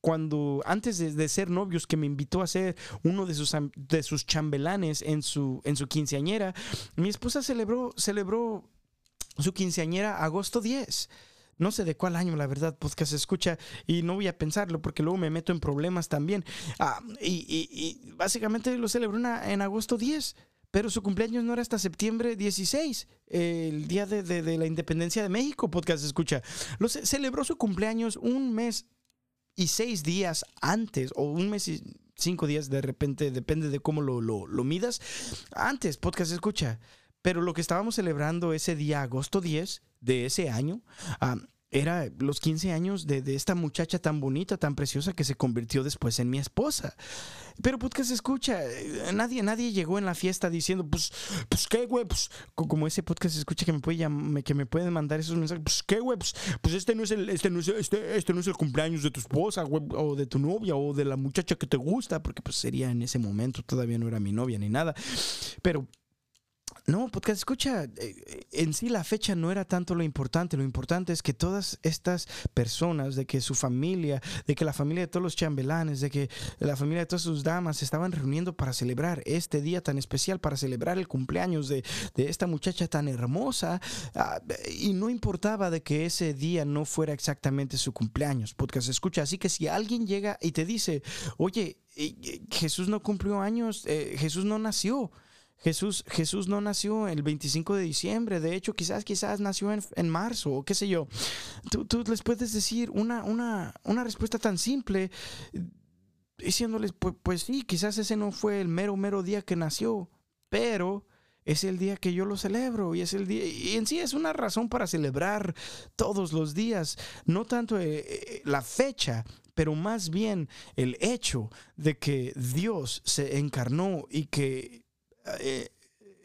cuando antes de, de ser novios, que me invitó a ser uno de sus, de sus chambelanes en su, en su quinceañera, mi esposa celebró, celebró su quinceañera agosto 10. No sé de cuál año, la verdad, podcast escucha y no voy a pensarlo porque luego me meto en problemas también. Ah, y, y- y básicamente lo celebró en, agosto 10, pero su cumpleaños no era hasta septiembre 16, el día de, la independencia de México, podcast escucha. Lo ce- celebró su cumpleaños un mes y seis días antes, o un mes y cinco días de repente, depende de cómo lo, lo, lo midas. Antes, podcast escucha. Pero lo que estábamos celebrando ese día, agosto 10 de ese año, ah, era los 15 años de, de esta muchacha tan bonita, tan preciosa que se convirtió después en mi esposa. Pero podcast escucha, eh, nadie, nadie llegó en la fiesta diciendo, pues, pues qué, güey, pues, co- como ese podcast escucha que me puede llam- que me pueden mandar esos mensajes, pues qué, güey, pues, pues este no es el, este no es, este, este no es el cumpleaños de tu esposa, güey, o de tu novia, o de la muchacha que te gusta, porque pues sería en ese momento, todavía no era mi novia ni nada. Pero no, podcast escucha, eh, en sí la fecha no era tanto lo importante, lo importante es que todas estas personas, de que su familia, de que la familia de todos los chambelanes, de que la familia de todas sus damas estaban reuniendo para celebrar este día tan especial, para celebrar el cumpleaños de, de esta muchacha tan hermosa, ah, y no importaba de que ese día no fuera exactamente su cumpleaños, podcast escucha, así que si alguien llega y te dice, oye, eh, eh, Jesús no cumplió años, Jesús no nació, Jesús, Jesús no nació el 25 de diciembre, de hecho quizás, quizás nació en, en marzo o qué sé yo. Tú, tú les puedes decir una, una, una respuesta tan simple diciéndoles, pues, pues sí, quizás ese no fue el mero, mero día que nació, pero es el día que yo lo celebro y es el día, y en sí es una razón para celebrar todos los días, no tanto eh, eh, la fecha, pero más bien el hecho de que Dios se encarnó y que eh,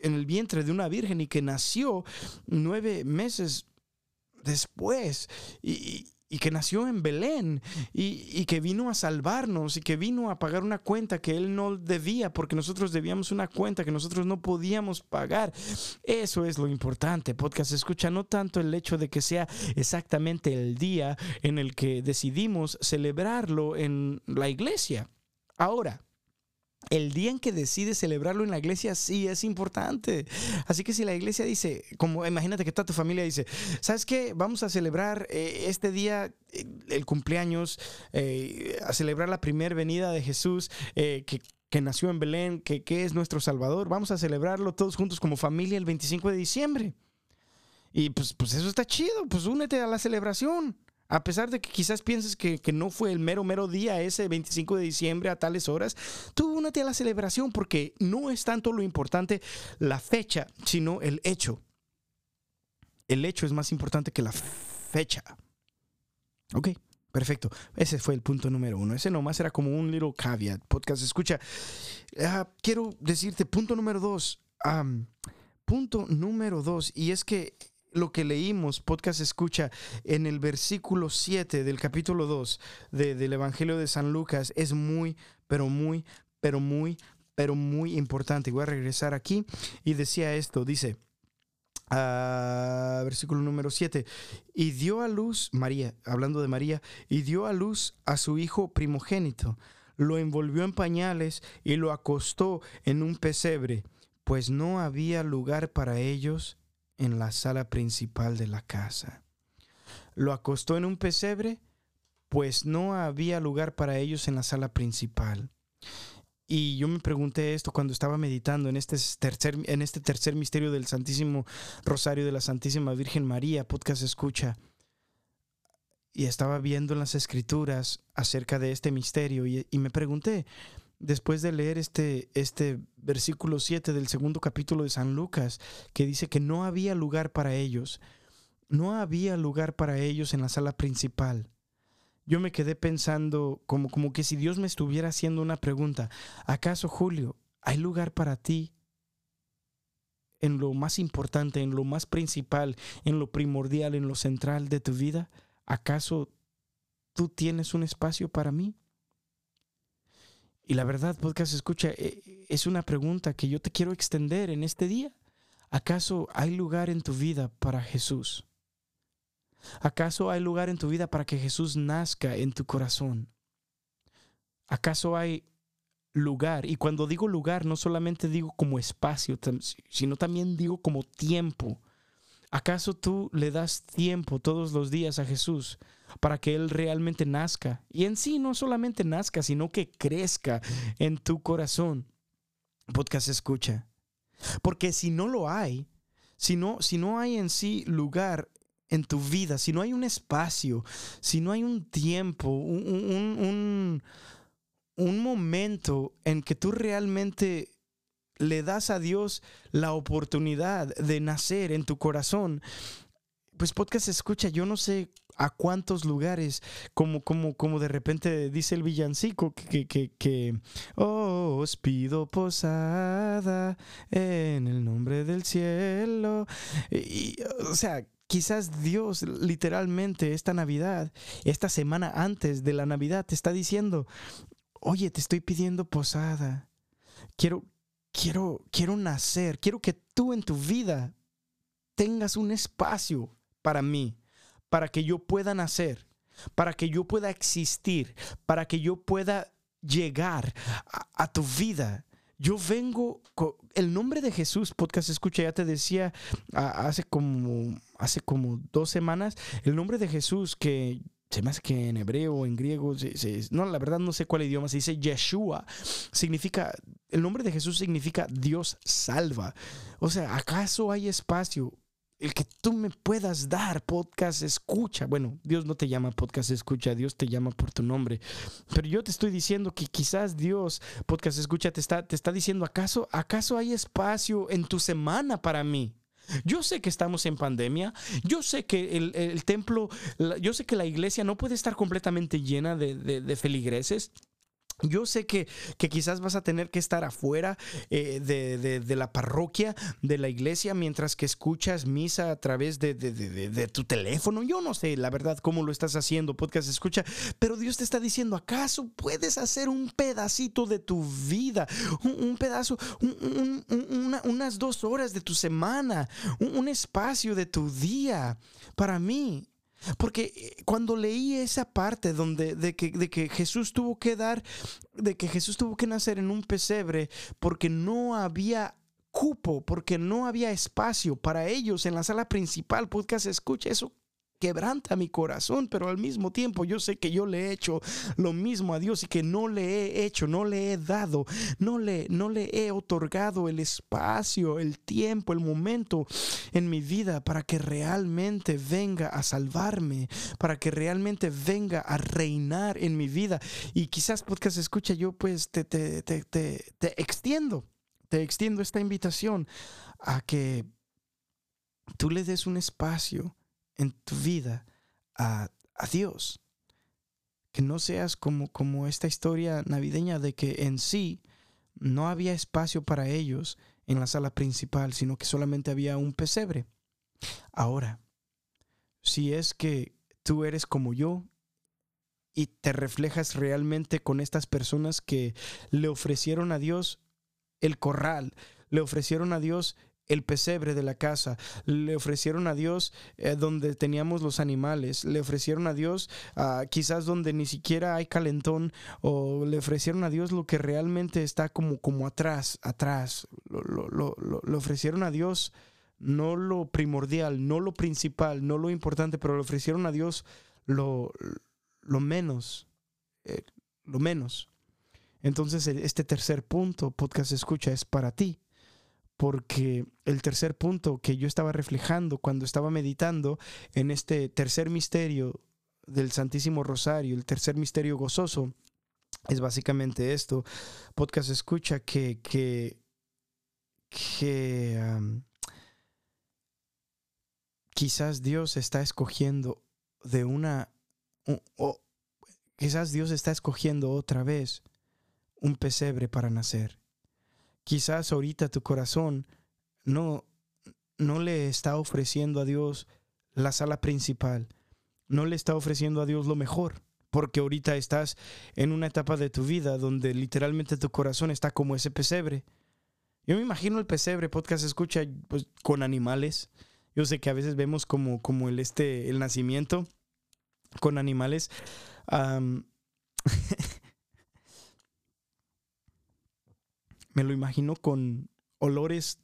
en el vientre de una virgen y que nació nueve meses después y, que nació en Belén y, y que vino a salvarnos y que vino a pagar una cuenta que él no debía porque nosotros debíamos una cuenta que nosotros no podíamos pagar. Eso es lo importante, podcast. Escucha, no tanto el hecho de que sea exactamente el día en el que decidimos celebrarlo en la iglesia. Ahora, el día en que decides celebrarlo en la iglesia sí es importante. Así que si la iglesia dice, como imagínate que toda tu familia dice, ¿sabes qué? Vamos a celebrar eh, este día, eh, el cumpleaños, eh, a celebrar la primera venida de Jesús, que, que nació en Belén, que, que es nuestro Salvador. Vamos a celebrarlo todos juntos como familia el 25 de diciembre. Y pues, pues eso está chido, pues únete a la celebración. A pesar de que quizás pienses que, que no fue el mero, mero día ese 25 de diciembre a tales horas, tú únete a la celebración porque no es tanto lo importante la fecha, sino el hecho. El hecho es más importante que la fecha. Ok, perfecto. Ese fue el punto número uno. Ese nomás era como un little caveat. Podcast, escucha. Ah, quiero decirte, punto número dos. Punto número dos. Y es que lo que leímos, podcast escucha, en el versículo 7 del capítulo 2 de- del Evangelio de San Lucas es muy, pero muy, pero muy, pero muy importante. Voy a regresar aquí y decía esto, dice, ah, versículo número 7, y dio a luz, María, hablando de María, y dio a luz a su hijo primogénito, lo envolvió en pañales y lo acostó en un pesebre, pues no había lugar para ellos en la sala principal de la casa. Lo acostó en un pesebre pues no había lugar para ellos en la sala principal. Y yo me pregunté esto cuando estaba meditando en este tercer, en este tercer misterio del Santísimo Rosario de la Santísima Virgen María, podcast escucha. Y estaba viendo en las escrituras acerca de este misterio y, y me pregunté, después de leer este, este versículo 7 del segundo capítulo de San Lucas, que dice que no había lugar para ellos, no había lugar para ellos en la sala principal yo me quedé pensando como, como que si Dios me estuviera haciendo una pregunta, ¿acaso Julio, hay lugar para ti en lo más importante, en lo más principal, en lo primordial, en lo central de tu vida? ¿Acaso tú tienes un espacio para mí? Y la verdad, podcast escucha, e, es una pregunta que yo te quiero extender en este día. ¿Acaso hay lugar en tu vida para Jesús? ¿Acaso hay lugar en tu vida para que Jesús nazca en tu corazón? ¿Acaso hay lugar? Y cuando digo lugar, no solamente digo como espacio, sino también digo como tiempo. ¿Acaso tú le das tiempo todos los días a Jesús para que Él realmente nazca? Y en sí no solamente nazca, sino que crezca en tu corazón. Podcast escucha. Porque si no lo hay, si no, si no hay en sí lugar en tu vida, si no hay un espacio, si no hay un tiempo, un, un, momento en que tú realmente le das a Dios la oportunidad de nacer en tu corazón, pues podcast escucha, yo no sé a cuántos lugares, como, como, como de repente dice el villancico, que, que, que, oh, os pido posada en el nombre del cielo. Y, o sea, Quizás Dios literalmente esta Navidad, esta semana antes de la Navidad, te está diciendo, oye, te estoy pidiendo posada. Quiero, quiero, quiero nacer. Quiero que tú en tu vida tengas un espacio para mí, para que yo pueda nacer, para que yo pueda existir, para que yo pueda llegar a, tu vida yo vengo, el nombre de Jesús, podcast escucha, ya te decía hace como, hace como dos semanas, el nombre de Jesús que se me hace que en hebreo en griego, no, la verdad no sé cuál idioma, se dice Yeshua, significa, el nombre de Jesús significa Dios salva. O sea, ¿acaso hay espacio el que tú me puedas dar podcast escucha. Bueno, Dios no te llama podcast escucha, Dios te llama por tu nombre. Pero yo te estoy diciendo que quizás Dios, podcast escucha, te está, te está diciendo, ¿acaso, ¿acaso hay espacio en tu semana para mí? Yo sé que estamos en pandemia, yo sé que el, templo, yo sé que la iglesia no puede estar completamente llena de, de feligreses. Yo sé que, que, quizás vas a tener que estar afuera eh, de, la parroquia, de la iglesia, mientras que escuchas misa a través de, de, tu teléfono. Yo no sé, la verdad, cómo lo estás haciendo, podcast escucha, pero Dios te está diciendo, ¿acaso puedes hacer un pedacito de tu vida? Un, pedazo, unas dos horas de tu semana, un espacio de tu día para mí. Porque eh, cuando leí esa parte donde de que, de que Jesús tuvo que dar, de que Jesús tuvo que nacer en un pesebre porque no había cupo, porque no había espacio para ellos en la sala principal, podcast escucha eso quebranta mi corazón, pero al mismo tiempo yo sé que yo le he hecho lo mismo a Dios y que no le he hecho, no le he dado, no le, no le he otorgado el espacio, el tiempo, el momento en mi vida para que realmente venga a salvarme, para que realmente venga a reinar en mi vida. Y quizás podcast escucha, yo pues te, te, te, te extiendo, te extiendo esta invitación a que tú le des un espacio en tu vida a, Dios. Que no seas como, como esta historia navideña de que en sí no había espacio para ellos en la sala principal, sino que solamente había un pesebre. Ahora, si es que tú eres como yo y te reflejas realmente con estas personas que le ofrecieron a Dios el corral, le ofrecieron a Dios el pesebre de la casa, le ofrecieron a Dios eh, donde teníamos los animales, le ofrecieron a Dios ah, quizás donde ni siquiera hay calentón, o le ofrecieron a Dios lo que realmente está como, como atrás, atrás, le ofrecieron a Dios no lo primordial, no lo principal, no lo importante, pero le ofrecieron a Dios lo, lo menos, eh, lo menos. Entonces este tercer punto, podcast escucha, es para ti. Porque el tercer punto que yo estaba reflejando cuando estaba meditando en este tercer misterio del Santísimo Rosario, el tercer misterio gozoso, es básicamente esto. Podcast escucha que, que, que quizás Dios está escogiendo de una, o, quizás Dios está escogiendo otra vez un pesebre para nacer. Quizás ahorita tu corazón no, no le está ofreciendo a Dios la sala principal, no le está ofreciendo a Dios lo mejor, porque ahorita estás en una etapa de tu vida donde literalmente tu corazón está como ese pesebre. Yo me imagino el pesebre, podcast escucha pues, con animales. Yo sé que a veces vemos como, como el, este, el nacimiento con animales. me lo imagino con olores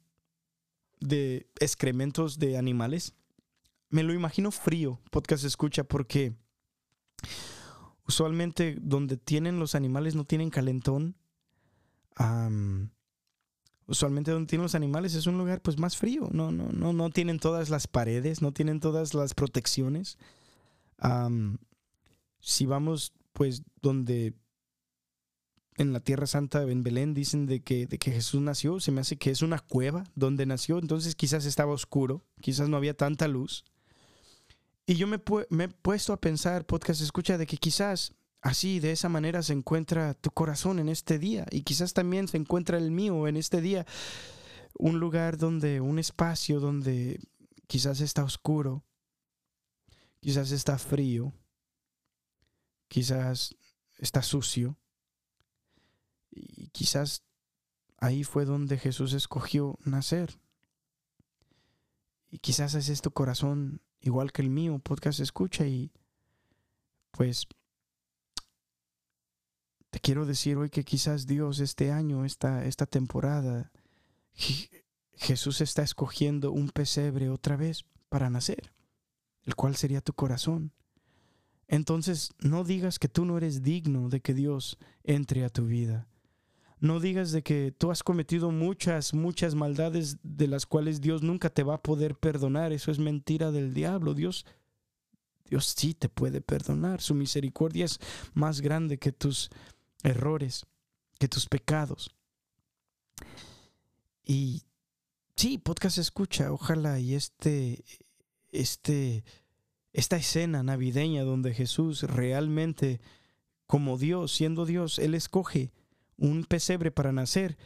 de excrementos de animales. Me lo imagino frío, podcast escucha, porque usualmente donde tienen los animales no tienen calentón. usualmente donde tienen los animales es un lugar pues más frío. No, no, no, no tienen todas las paredes, no tienen todas las protecciones. si vamos pues donde en la Tierra Santa, en Belén, dicen de que, de que Jesús nació. Se me hace que es una cueva donde nació. Entonces quizás estaba oscuro, quizás no había tanta luz. Y yo me, me he puesto a pensar, podcast escucha, de que quizás así, de esa manera, se encuentra tu corazón en este día. Y quizás también se encuentra el mío en este día. Un lugar donde, un espacio donde quizás está oscuro, quizás está frío, quizás está sucio quizás ahí fue donde Jesús escogió nacer. Y quizás es tu corazón igual que el mío, podcast escucha y pues te quiero decir hoy que quizás Dios este año, esta, esta temporada, Jesús está escogiendo un pesebre otra vez para nacer, el cual sería tu corazón. Entonces no digas que tú no eres digno de que Dios entre a tu vida. No digas de que tú has cometido muchas, muchas maldades de las cuales Dios nunca te va a poder perdonar. Eso es mentira del diablo. Dios, Dios sí te puede perdonar. Su misericordia es más grande que tus errores, que tus pecados. Y sí, podcast escucha, ojalá y este, este, esta escena navideña donde Jesús realmente, como Dios, siendo Dios, Él escoge un pesebre para nacer,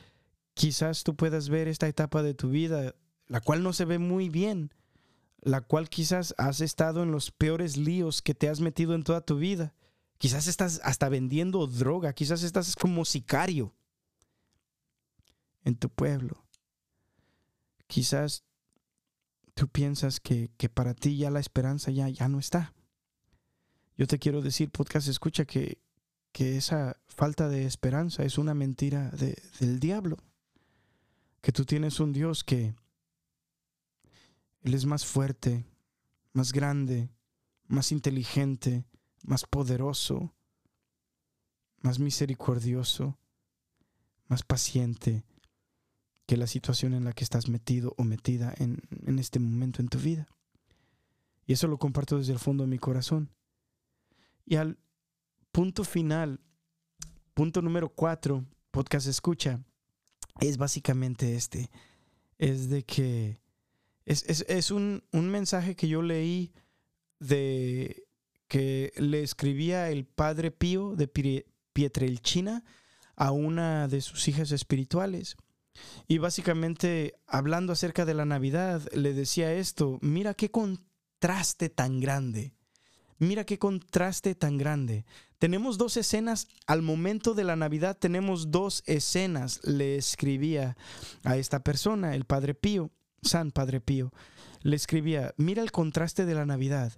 quizás tú puedas ver esta etapa de tu vida, la cual no se ve muy bien, la cual quizás has estado en los peores líos que te has metido en toda tu vida. Quizás estás hasta vendiendo droga, quizás estás como sicario en tu pueblo. Quizás tú piensas que, que, para ti ya la esperanza ya, ya no está. Yo te quiero decir, podcast, escucha que que esa falta de esperanza es una mentira del diablo, que tú tienes un Dios que Él es más fuerte, más grande, más inteligente, más poderoso, más misericordioso, más paciente que la situación en la que estás metido o metida en, en este momento en tu vida. Y eso lo comparto desde el fondo de mi corazón. Y al punto final, punto número cuatro, podcast escucha, es básicamente este. Es de que es, un, mensaje que yo leí de que le escribía el padre Pío de Pietrelchina a una de sus hijas espirituales. Y básicamente, hablando acerca de la Navidad, le decía esto, mira qué contraste tan grande Mira qué contraste tan grande. Tenemos dos escenas, al momento de la Navidad tenemos dos escenas, le escribía a esta persona, el Padre Pío, San Padre Pío, le escribía, mira el contraste de la Navidad.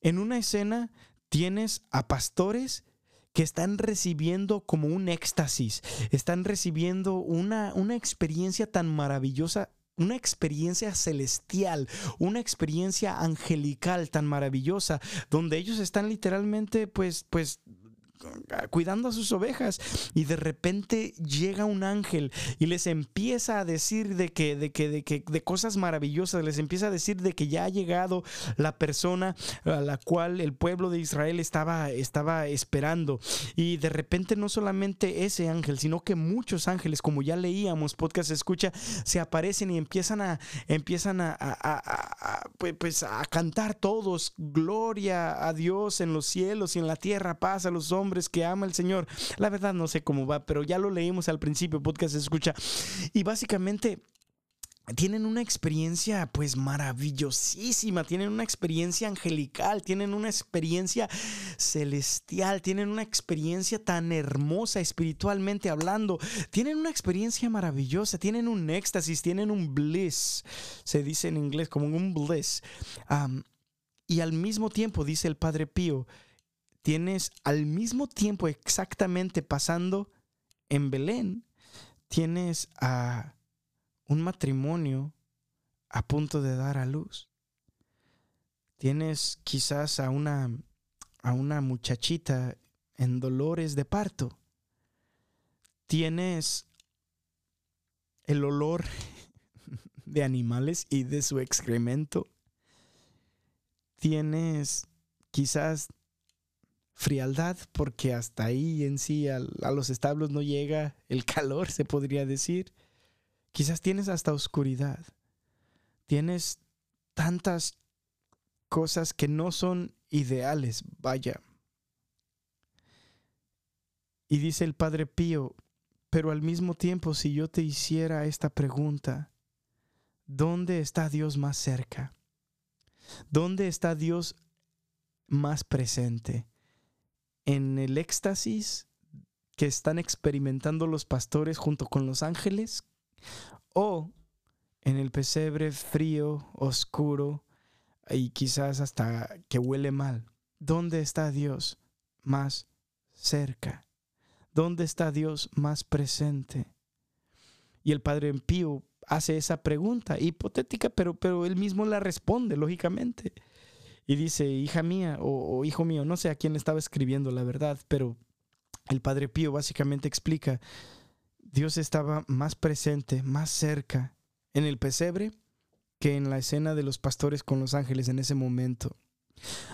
En una escena tienes a pastores que están recibiendo como un éxtasis, están recibiendo una, una experiencia tan maravillosa una experiencia celestial, una experiencia angelical tan maravillosa, donde ellos están literalmente, pues, pues, cuidando a sus ovejas. Y de repente llega un ángel y les empieza a decir de que de que de que de cosas maravillosas. Les empieza a decir de que ya ha llegado la persona a la cual el pueblo de Israel estaba estaba esperando. Y de repente no solamente ese ángel sino que muchos ángeles como ya leíamos podcast escucha se aparecen y empiezan a empiezan a, pues, pues a cantar todos gloria a Dios en los cielos y en la tierra paz a los hombres que ama el Señor. La verdad no sé cómo va, pero ya lo leímos al principio, podcast escucha. Y básicamente tienen una experiencia pues maravillosísima, tienen una experiencia angelical, tienen una experiencia celestial, tienen una experiencia tan hermosa espiritualmente hablando, tienen una experiencia maravillosa, tienen un éxtasis, tienen un bliss, se dice en inglés como un bliss. y al mismo tiempo, dice el Padre Pío, tienes al mismo tiempo exactamente pasando en Belén, tienes a un matrimonio a punto de dar a luz. Tienes quizás a una, a una muchachita en dolores de parto. Tienes el olor de animales y de su excremento. Tienes quizás frialdad porque hasta ahí en sí a, los establos no llega el calor, se podría decir. Quizás tienes hasta oscuridad. Tienes tantas cosas que no son ideales, vaya. Y dice el Padre Pío, pero al mismo tiempo si yo te hiciera esta pregunta, ¿dónde está Dios más cerca? ¿Dónde está Dios más presente? En el éxtasis que están experimentando los pastores junto con los ángeles o en el pesebre frío, oscuro y quizás hasta que huele mal. ¿Dónde está Dios más cerca? ¿Dónde está Dios más presente? Y el Padre Pío hace esa pregunta hipotética, pero, pero él mismo la responde, lógicamente y dice, hija mía o, hijo mío, no sé a quién estaba escribiendo la verdad, pero el Padre Pío básicamente explica, Dios estaba más presente, más cerca en el pesebre que en la escena de los pastores con los ángeles en ese momento.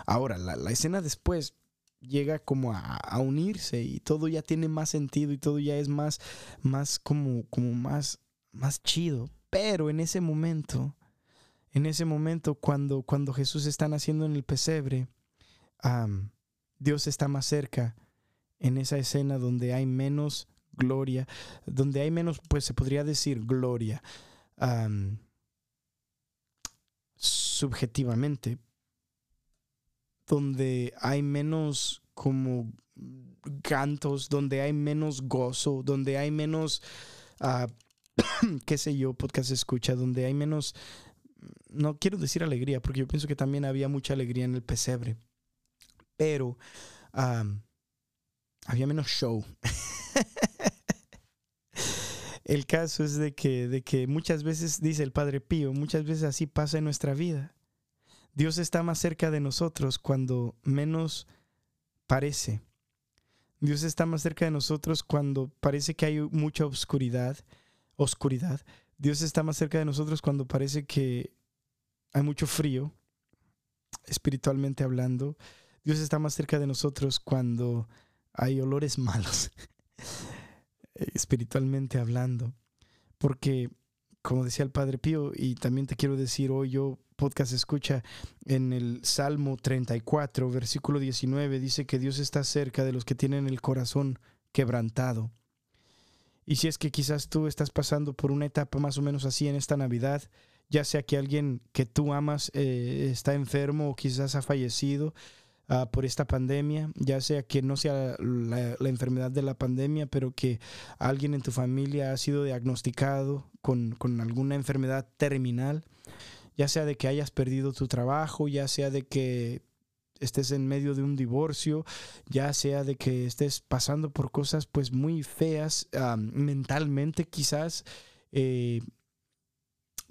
Ahora, la, escena después llega como a, unirse y todo ya tiene más sentido y todo ya es más, más como, como más, más chido. Pero en ese momento en ese momento cuando, cuando Jesús está naciendo en el pesebre, Dios está más cerca en esa escena donde hay menos gloria, donde hay menos, pues se podría decir gloria, subjetivamente, donde hay menos como cantos, donde hay menos gozo, donde hay menos, ah, qué sé yo, podcast escucha, donde hay menos no quiero decir alegría, porque yo pienso que también había mucha alegría en el pesebre, pero había menos show. el caso es de que, de que muchas veces, dice el Padre Pío, muchas veces así pasa en nuestra vida. Dios está más cerca de nosotros cuando menos parece. Dios está más cerca de nosotros cuando parece que hay mucha oscuridad, oscuridad. Dios está más cerca de nosotros cuando parece que hay mucho frío, espiritualmente hablando. Dios está más cerca de nosotros cuando hay olores malos, espiritualmente hablando. Porque, como decía el Padre Pío, y también te quiero decir hoy yo, podcast escucha, en el Salmo 34, versículo 19, dice que Dios está cerca de los que tienen el corazón quebrantado. Y si es que quizás tú estás pasando por una etapa más o menos así en esta Navidad, ya sea que alguien que tú amas eh, está enfermo o quizás ha fallecido ah, por esta pandemia, ya sea que no sea la, enfermedad de la pandemia, pero que alguien en tu familia ha sido diagnosticado con, con alguna enfermedad terminal, ya sea de que hayas perdido tu trabajo, ya sea de que estés en medio de un divorcio, ya sea de que estés pasando por cosas pues muy feas mentalmente quizás, eh,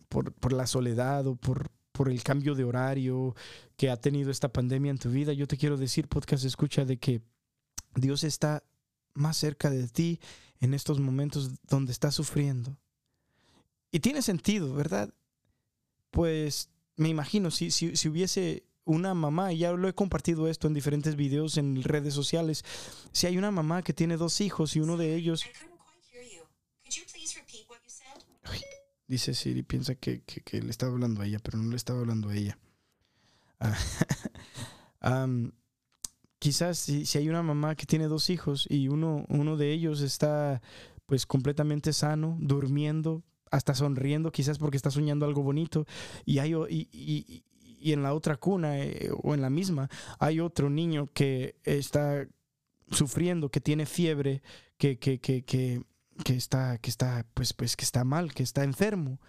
por, por la soledad o por, por el cambio de horario que ha tenido esta pandemia en tu vida, yo te quiero decir, podcast escucha, de que Dios está más cerca de ti en estos momentos donde estás sufriendo. Y tiene sentido, ¿verdad? Pues me imagino, si, si, si hubiese una mamá, y ya lo he compartido esto en diferentes videos en redes sociales, si hay una mamá que tiene dos hijos y uno de ellos... dice Siri, piensa que, que, le estaba hablando a ella, pero no le estaba hablando a ella. Ah, quizás si, si, hay una mamá que tiene dos hijos y uno, uno de ellos está pues completamente sano, durmiendo, hasta sonriendo, quizás porque está soñando algo bonito, y, hay, y, y en la otra cuna eh, o en la misma hay otro niño que está sufriendo, que tiene fiebre, que, que, que, que, que está, que está, pues, pues, que está mal, que está enfermo.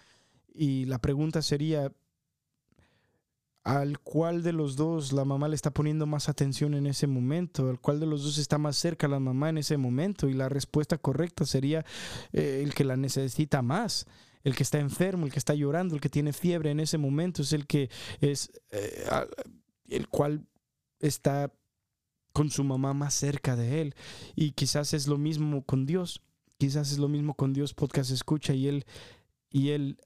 Y la pregunta sería, ¿al cuál de los dos la mamá le está poniendo más atención en ese momento? ¿Al cuál de los dos está más cerca la mamá en ese momento? Y la respuesta correcta sería eh, el que la necesita más el que está enfermo, el que está llorando, el que tiene fiebre en ese momento, es el que es eh, el cual está con su mamá más cerca de él. Y quizás es lo mismo con Dios. Quizás es lo mismo con Dios, podcast escucha, y él, y él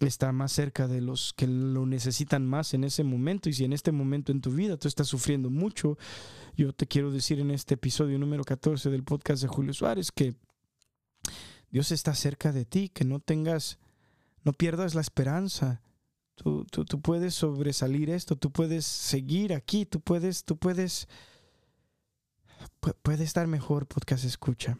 está más cerca de los que lo necesitan más en ese momento. Y si en este momento en tu vida tú estás sufriendo mucho, yo te quiero decir en este episodio número 14 del podcast de Julio Suárez que Dios está cerca de ti, que no tengas, no pierdas la esperanza. Tú, tú, puedes sobresalir esto, tú puedes seguir aquí, tú puedes, tú puedes, puede estar mejor, podcast escucha.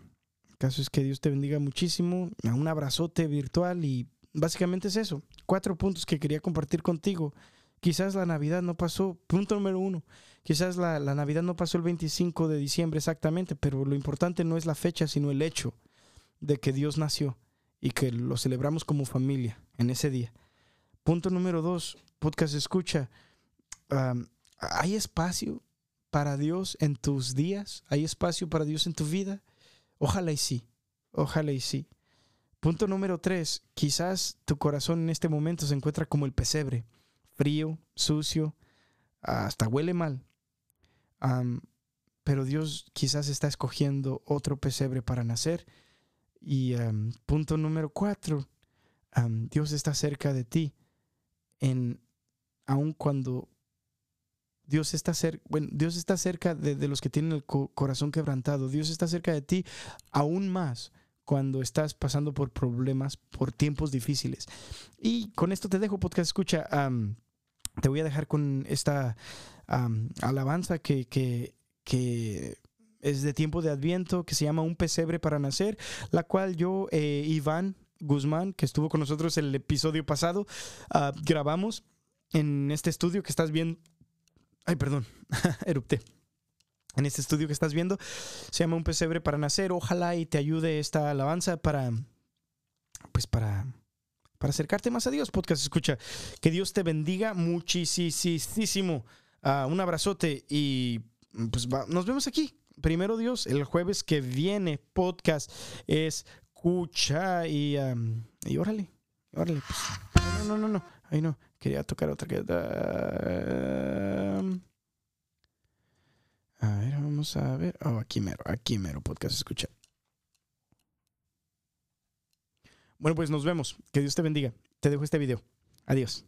El caso es que Dios te bendiga muchísimo, un abrazote virtual y básicamente es eso. Cuatro puntos que quería compartir contigo. Quizás la Navidad no pasó, punto número uno, quizás la, la Navidad no pasó el 25 de diciembre exactamente, pero lo importante no es la fecha, sino el hecho de que Dios nació y que lo celebramos como familia en ese día. Punto número dos, podcast escucha. ¿Hay espacio para Dios en tus días? ¿Hay espacio para Dios en tu vida? Ojalá y sí, ojalá y sí. Punto número tres, quizás tu corazón en este momento se encuentra como el pesebre, frío, sucio, hasta huele mal. pero Dios quizás está escogiendo otro pesebre para nacer y em, punto número cuatro, em, Dios está cerca de ti, en, aun cuando Dios está, cerca, bueno, Dios está cerca de, los que tienen el corazón quebrantado, Dios está cerca de ti aún más cuando estás pasando por problemas, por tiempos difíciles. Y con esto te dejo, podcast escucha. te voy a dejar con esta alabanza que, que, que es de tiempo de Adviento, que se llama Un pesebre para nacer, la cual yo, eh, Iván Guzmán, que estuvo con nosotros el episodio pasado, ah, grabamos en este estudio que estás viendo. Ay, perdón, erupté. En este estudio que estás viendo, se llama Un pesebre para nacer. Ojalá y te ayude esta alabanza para, pues para, para acercarte más a Dios. Podcast escucha. Que Dios te bendiga muchísimo. Ah, un abrazote y pues nos vemos aquí primero Dios, el jueves que viene podcast es escucha y, y órale, órale. Pues. No, no, no, no, ahí no, quería tocar otra que... a ver, vamos a ver. Oh, aquí mero, aquí mero, podcast escucha. Bueno, pues nos vemos. Que Dios te bendiga. Te dejo este video. Adiós.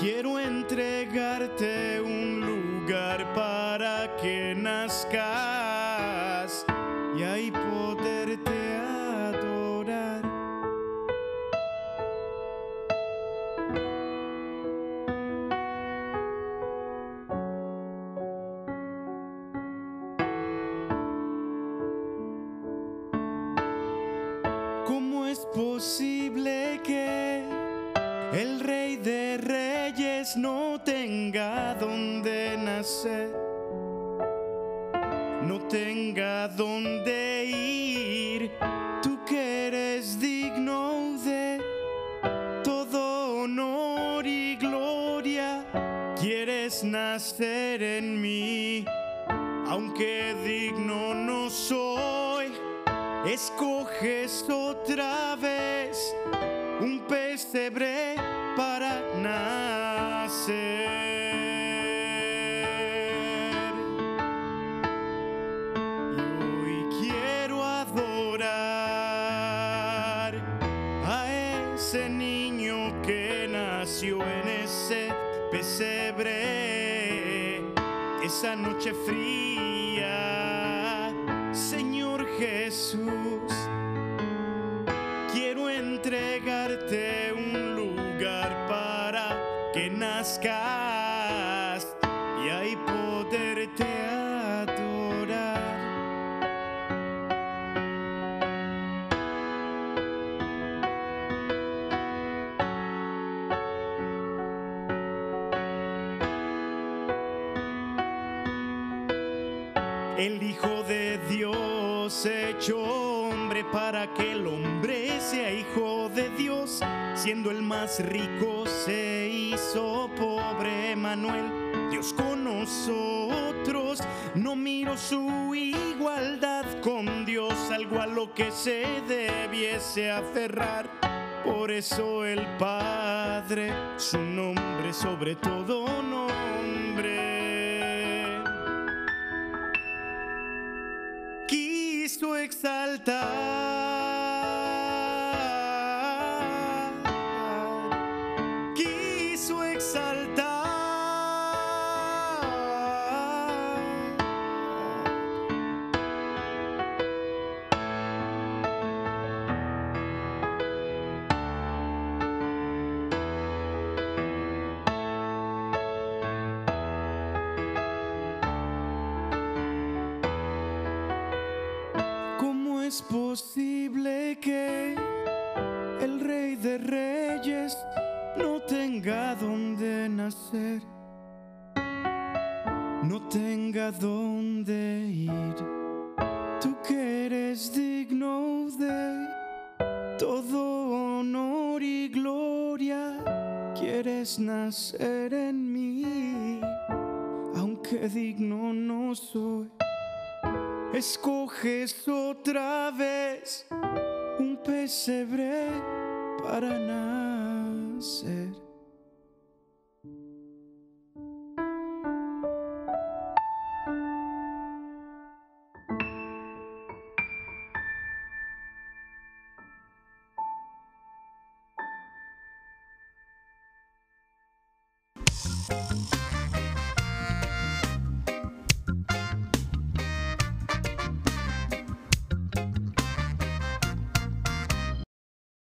Quiero entregarte un lugar para que nazcas No tenga donde ir, tú que eres digno de todo honor y gloria, quieres nacer en mí, aunque digno no soy escoges otra vez un pesebre para nacer. Esa noche Siendo el más rico se hizo pobre Manuel. Dios con nosotros, no miro su igualdad con Dios, algo a lo que se debiese aferrar. Por eso el Padre, su nombre sobre todo nombre. quiso exaltar,